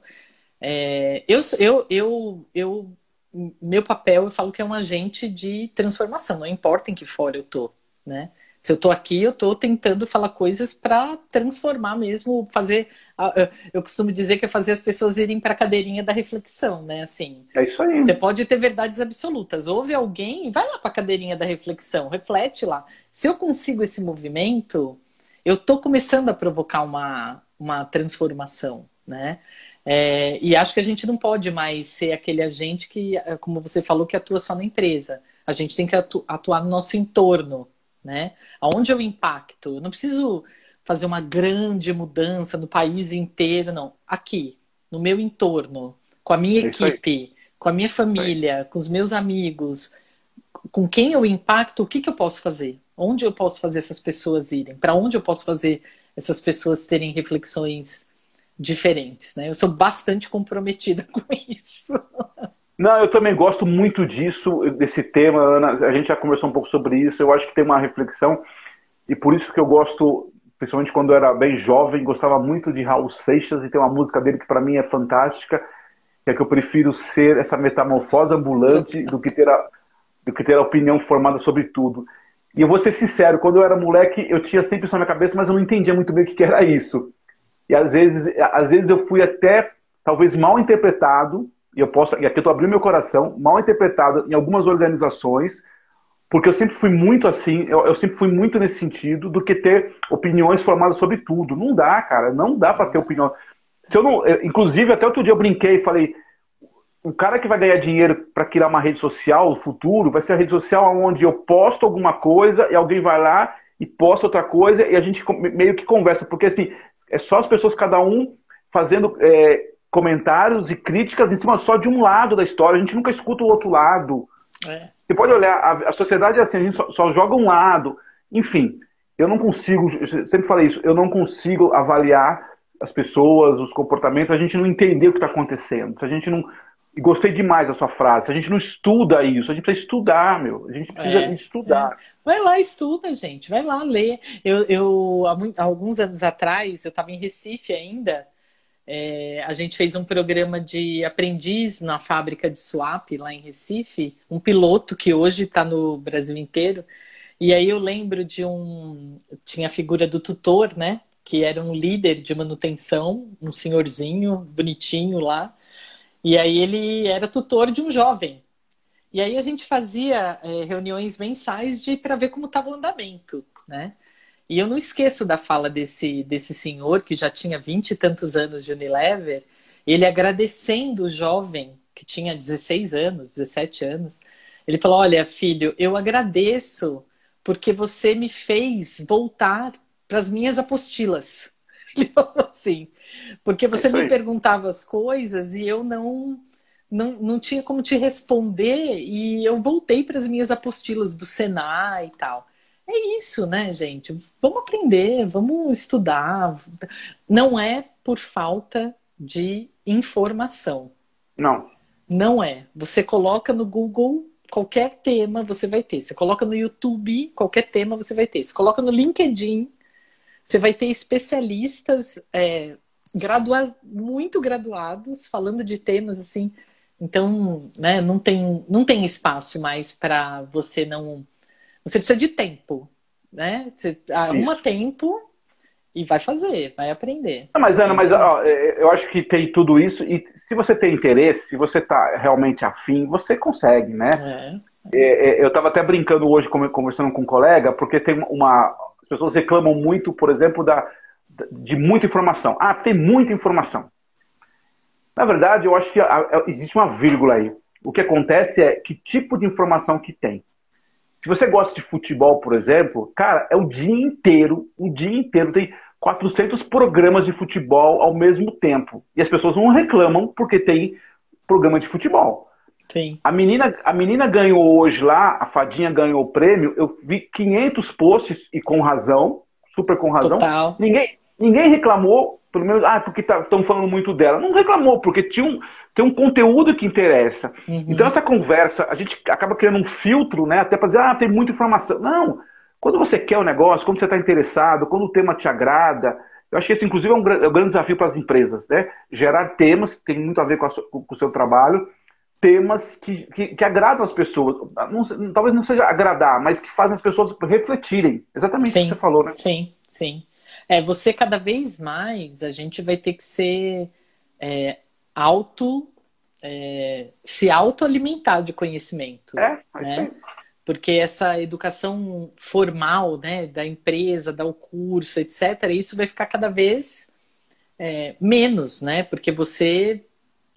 B: É, eu, eu, eu, eu meu papel, eu falo que é um agente de transformação, não importa em que fora eu tô, né? Se eu estou aqui, eu estou tentando falar coisas para transformar mesmo, fazer. Eu costumo dizer que é fazer as pessoas irem para a cadeirinha da reflexão, né? Assim.
A: É isso aí.
B: Você pode ter verdades absolutas. Ouve alguém, vai lá para a cadeirinha da reflexão, reflete lá. Se eu consigo esse movimento, eu estou começando a provocar uma, uma transformação, né? É, e acho que a gente não pode mais ser aquele agente que, como você falou, que atua só na empresa. A gente tem que atuar no nosso entorno, né? Aonde eu impacto? Eu não preciso fazer uma grande mudança no país inteiro, não. Aqui, no meu entorno, com a minha é equipe, com a minha família, com os meus amigos, com quem eu impacto, o que, que eu posso fazer? Onde eu posso fazer essas pessoas irem? Para onde eu posso fazer essas pessoas terem reflexões diferentes, né? Eu sou bastante comprometida com isso.
A: Não, eu também gosto muito disso, desse tema, Ana. A gente já conversou um pouco sobre isso. Eu acho que tem uma reflexão, e por isso que eu gosto, principalmente quando eu era bem jovem, gostava muito de Raul Seixas, e tem uma música dele que para mim é fantástica, que é que eu prefiro ser essa metamorfose ambulante do que ter a, do que ter a opinião formada sobre tudo. E eu vou ser sincero, quando eu era moleque, eu tinha sempre isso na minha cabeça, mas eu não entendia muito bem o que era isso. E às vezes, às vezes eu fui até, talvez, mal interpretado e eu posso, e aqui eu tô abrindo meu coração, mal interpretado em algumas organizações, porque eu sempre fui muito assim, eu, eu, sempre fui muito nesse sentido, do que ter opiniões formadas sobre tudo. Não dá, cara, não dá para ter opinião. Se eu não, inclusive, até outro dia eu brinquei e falei, o cara que vai ganhar dinheiro para criar uma rede social no futuro vai ser a rede social onde eu posto alguma coisa e alguém vai lá e posta outra coisa e a gente meio que conversa, porque assim, é só as pessoas, cada um fazendo é, comentários e críticas em cima só de um lado da história. A gente nunca escuta o outro lado. É. Você pode olhar, a, a, sociedade é assim, a gente só, só, joga um lado. Enfim, eu não consigo, eu sempre falei isso, eu não consigo avaliar as pessoas, os comportamentos, a gente não entender o que está acontecendo. Se a gente não. E gostei demais da sua frase. Se a gente não estuda isso, a gente precisa estudar, meu. A gente precisa é, estudar. É.
B: Vai lá, estuda, gente. Vai lá ler. Eu, eu há, há alguns anos atrás, eu estava em Recife ainda. É, a gente fez um programa de aprendiz na fábrica de swap lá em Recife, um piloto que hoje está no Brasil inteiro. E aí eu lembro de um. Tinha a figura do tutor, né? Que era um líder de manutenção, um senhorzinho bonitinho lá. E aí ele era tutor de um jovem. E aí a gente fazia é, reuniões mensais de para ver como estava o andamento, né? E eu não esqueço da fala desse, desse senhor, que já tinha vinte e tantos anos de Unilever, ele agradecendo o jovem, que tinha 16 anos, 17 anos. Ele falou: Olha, filho, eu agradeço porque você me fez voltar para as minhas apostilas. Ele falou assim, porque você me perguntava as coisas e eu não, não, não tinha como te responder e eu voltei para as minhas apostilas do Senai e tal. É isso, né, gente? Vamos aprender, vamos estudar. Não é por falta de informação.
A: Não.
B: Não é. Você coloca no Google qualquer tema, você vai ter. Você coloca no YouTube, qualquer tema você vai ter. Você coloca no LinkedIn, você vai ter especialistas é, gradua muito graduados falando de temas assim. Então, né, não tem, não tem espaço mais para você não você precisa de tempo, né? Você arruma Isso. tempo e vai fazer, vai aprender.
A: mas Ana, mas ó, é, é, eu acho que tem tudo isso e se você tem interesse, se você está realmente afim, você consegue, né? É. É, eu estava até brincando hoje, conversando com um colega, porque tem uma. As pessoas reclamam muito, por exemplo, da, de muita informação. Ah, tem muita informação. Na verdade, eu acho que existe uma vírgula aí. O que acontece é que tipo de informação que tem. Se você gosta de futebol, por exemplo, cara, é o dia inteiro, o dia inteiro tem 400 programas de futebol ao mesmo tempo. E as pessoas não reclamam porque tem programa de futebol.
B: Sim.
A: A menina, a menina ganhou hoje lá, a fadinha ganhou o prêmio, eu vi 500 posts e com razão, super com razão.
B: Total.
A: Ninguém, ninguém reclamou, pelo menos, ah, porque estão tá, falando muito dela. Não reclamou, porque tinha um, tem um conteúdo que interessa. Uhum. Então, essa conversa, a gente acaba criando um filtro, né? Até para dizer, ah, tem muita informação. Não. Quando você quer o negócio, quando você está interessado, quando o tema te agrada, eu acho que esse, inclusive, é um, é um grande desafio para as empresas, né? Gerar temas que tem muito a ver com, a, com o seu trabalho, temas que, que, que agradam as pessoas. Não, talvez não seja agradar, mas que fazem as pessoas refletirem. Exatamente
B: sim,
A: o que você falou, né?
B: Sim, sim. É, você cada vez mais, a gente vai ter que ser é, auto, é, se autoalimentar de conhecimento.
A: É,
B: né? Porque essa educação formal, né, da empresa, dar o curso, etc., isso vai ficar cada vez é, menos, né? Porque você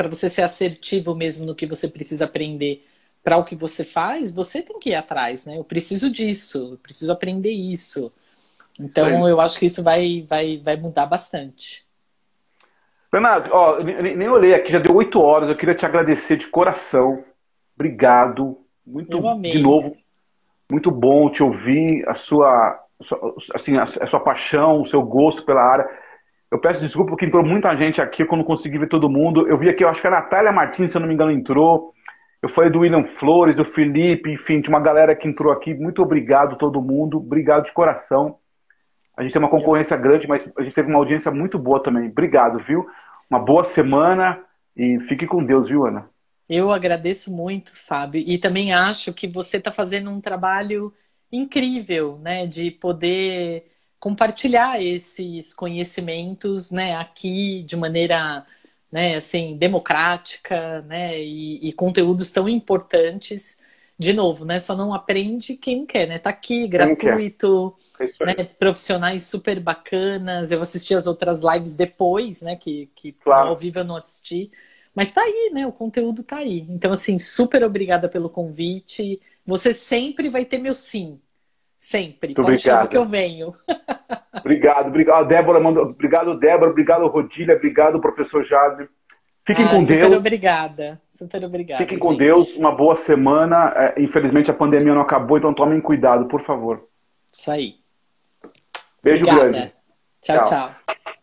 B: para você ser assertivo mesmo no que você precisa aprender para o que você faz, você tem que ir atrás, né? Eu preciso disso, eu preciso aprender isso. Então, eu acho que isso vai, vai, vai mudar bastante.
A: Renato, ó, nem, olhei aqui, já deu oito horas. Eu queria te agradecer de coração. Obrigado. Muito, de novo, muito bom te ouvir, a sua, assim, a sua paixão, o seu gosto pela área. Eu peço desculpa porque entrou muita gente aqui, eu não consegui ver todo mundo. Eu vi aqui, eu acho que a Natália Martins, se eu não me engano, entrou. Eu falei do William Flores, do Felipe, enfim, de uma galera que entrou aqui. Muito obrigado todo mundo, obrigado de coração. A gente tem uma concorrência grande, mas a gente teve uma audiência muito boa também. Obrigado, viu? Uma boa semana e fique com Deus, viu, Ana?
B: Eu agradeço muito, Fábio, e também acho que você está fazendo um trabalho incrível, né, de poder compartilhar esses conhecimentos, né, aqui de maneira, né, assim, democrática, né, e, e conteúdos tão importantes. De novo, né, só não aprende quem quer, né? Tá aqui, gratuito, é né, profissionais super bacanas. Eu assisti as outras lives depois, né, que, que claro. ao vivo eu não assisti. Mas tá aí, né? O conteúdo tá aí. Então, assim, super obrigada pelo convite. Você sempre vai ter meu sim. Sempre. Muito Pode obrigado. que eu venho.
A: Obrigado, obrigado. Débora, manda... obrigado, Débora. Obrigado, Rodília. Obrigado, professor Jade. Fiquem ah, com
B: super
A: Deus.
B: Super obrigada. Super obrigada.
A: Fiquem com Deus. Uma boa semana. É, infelizmente a pandemia não acabou, então tomem cuidado, por favor.
B: Isso aí.
A: Beijo
B: obrigada.
A: grande.
B: tchau. tchau. tchau.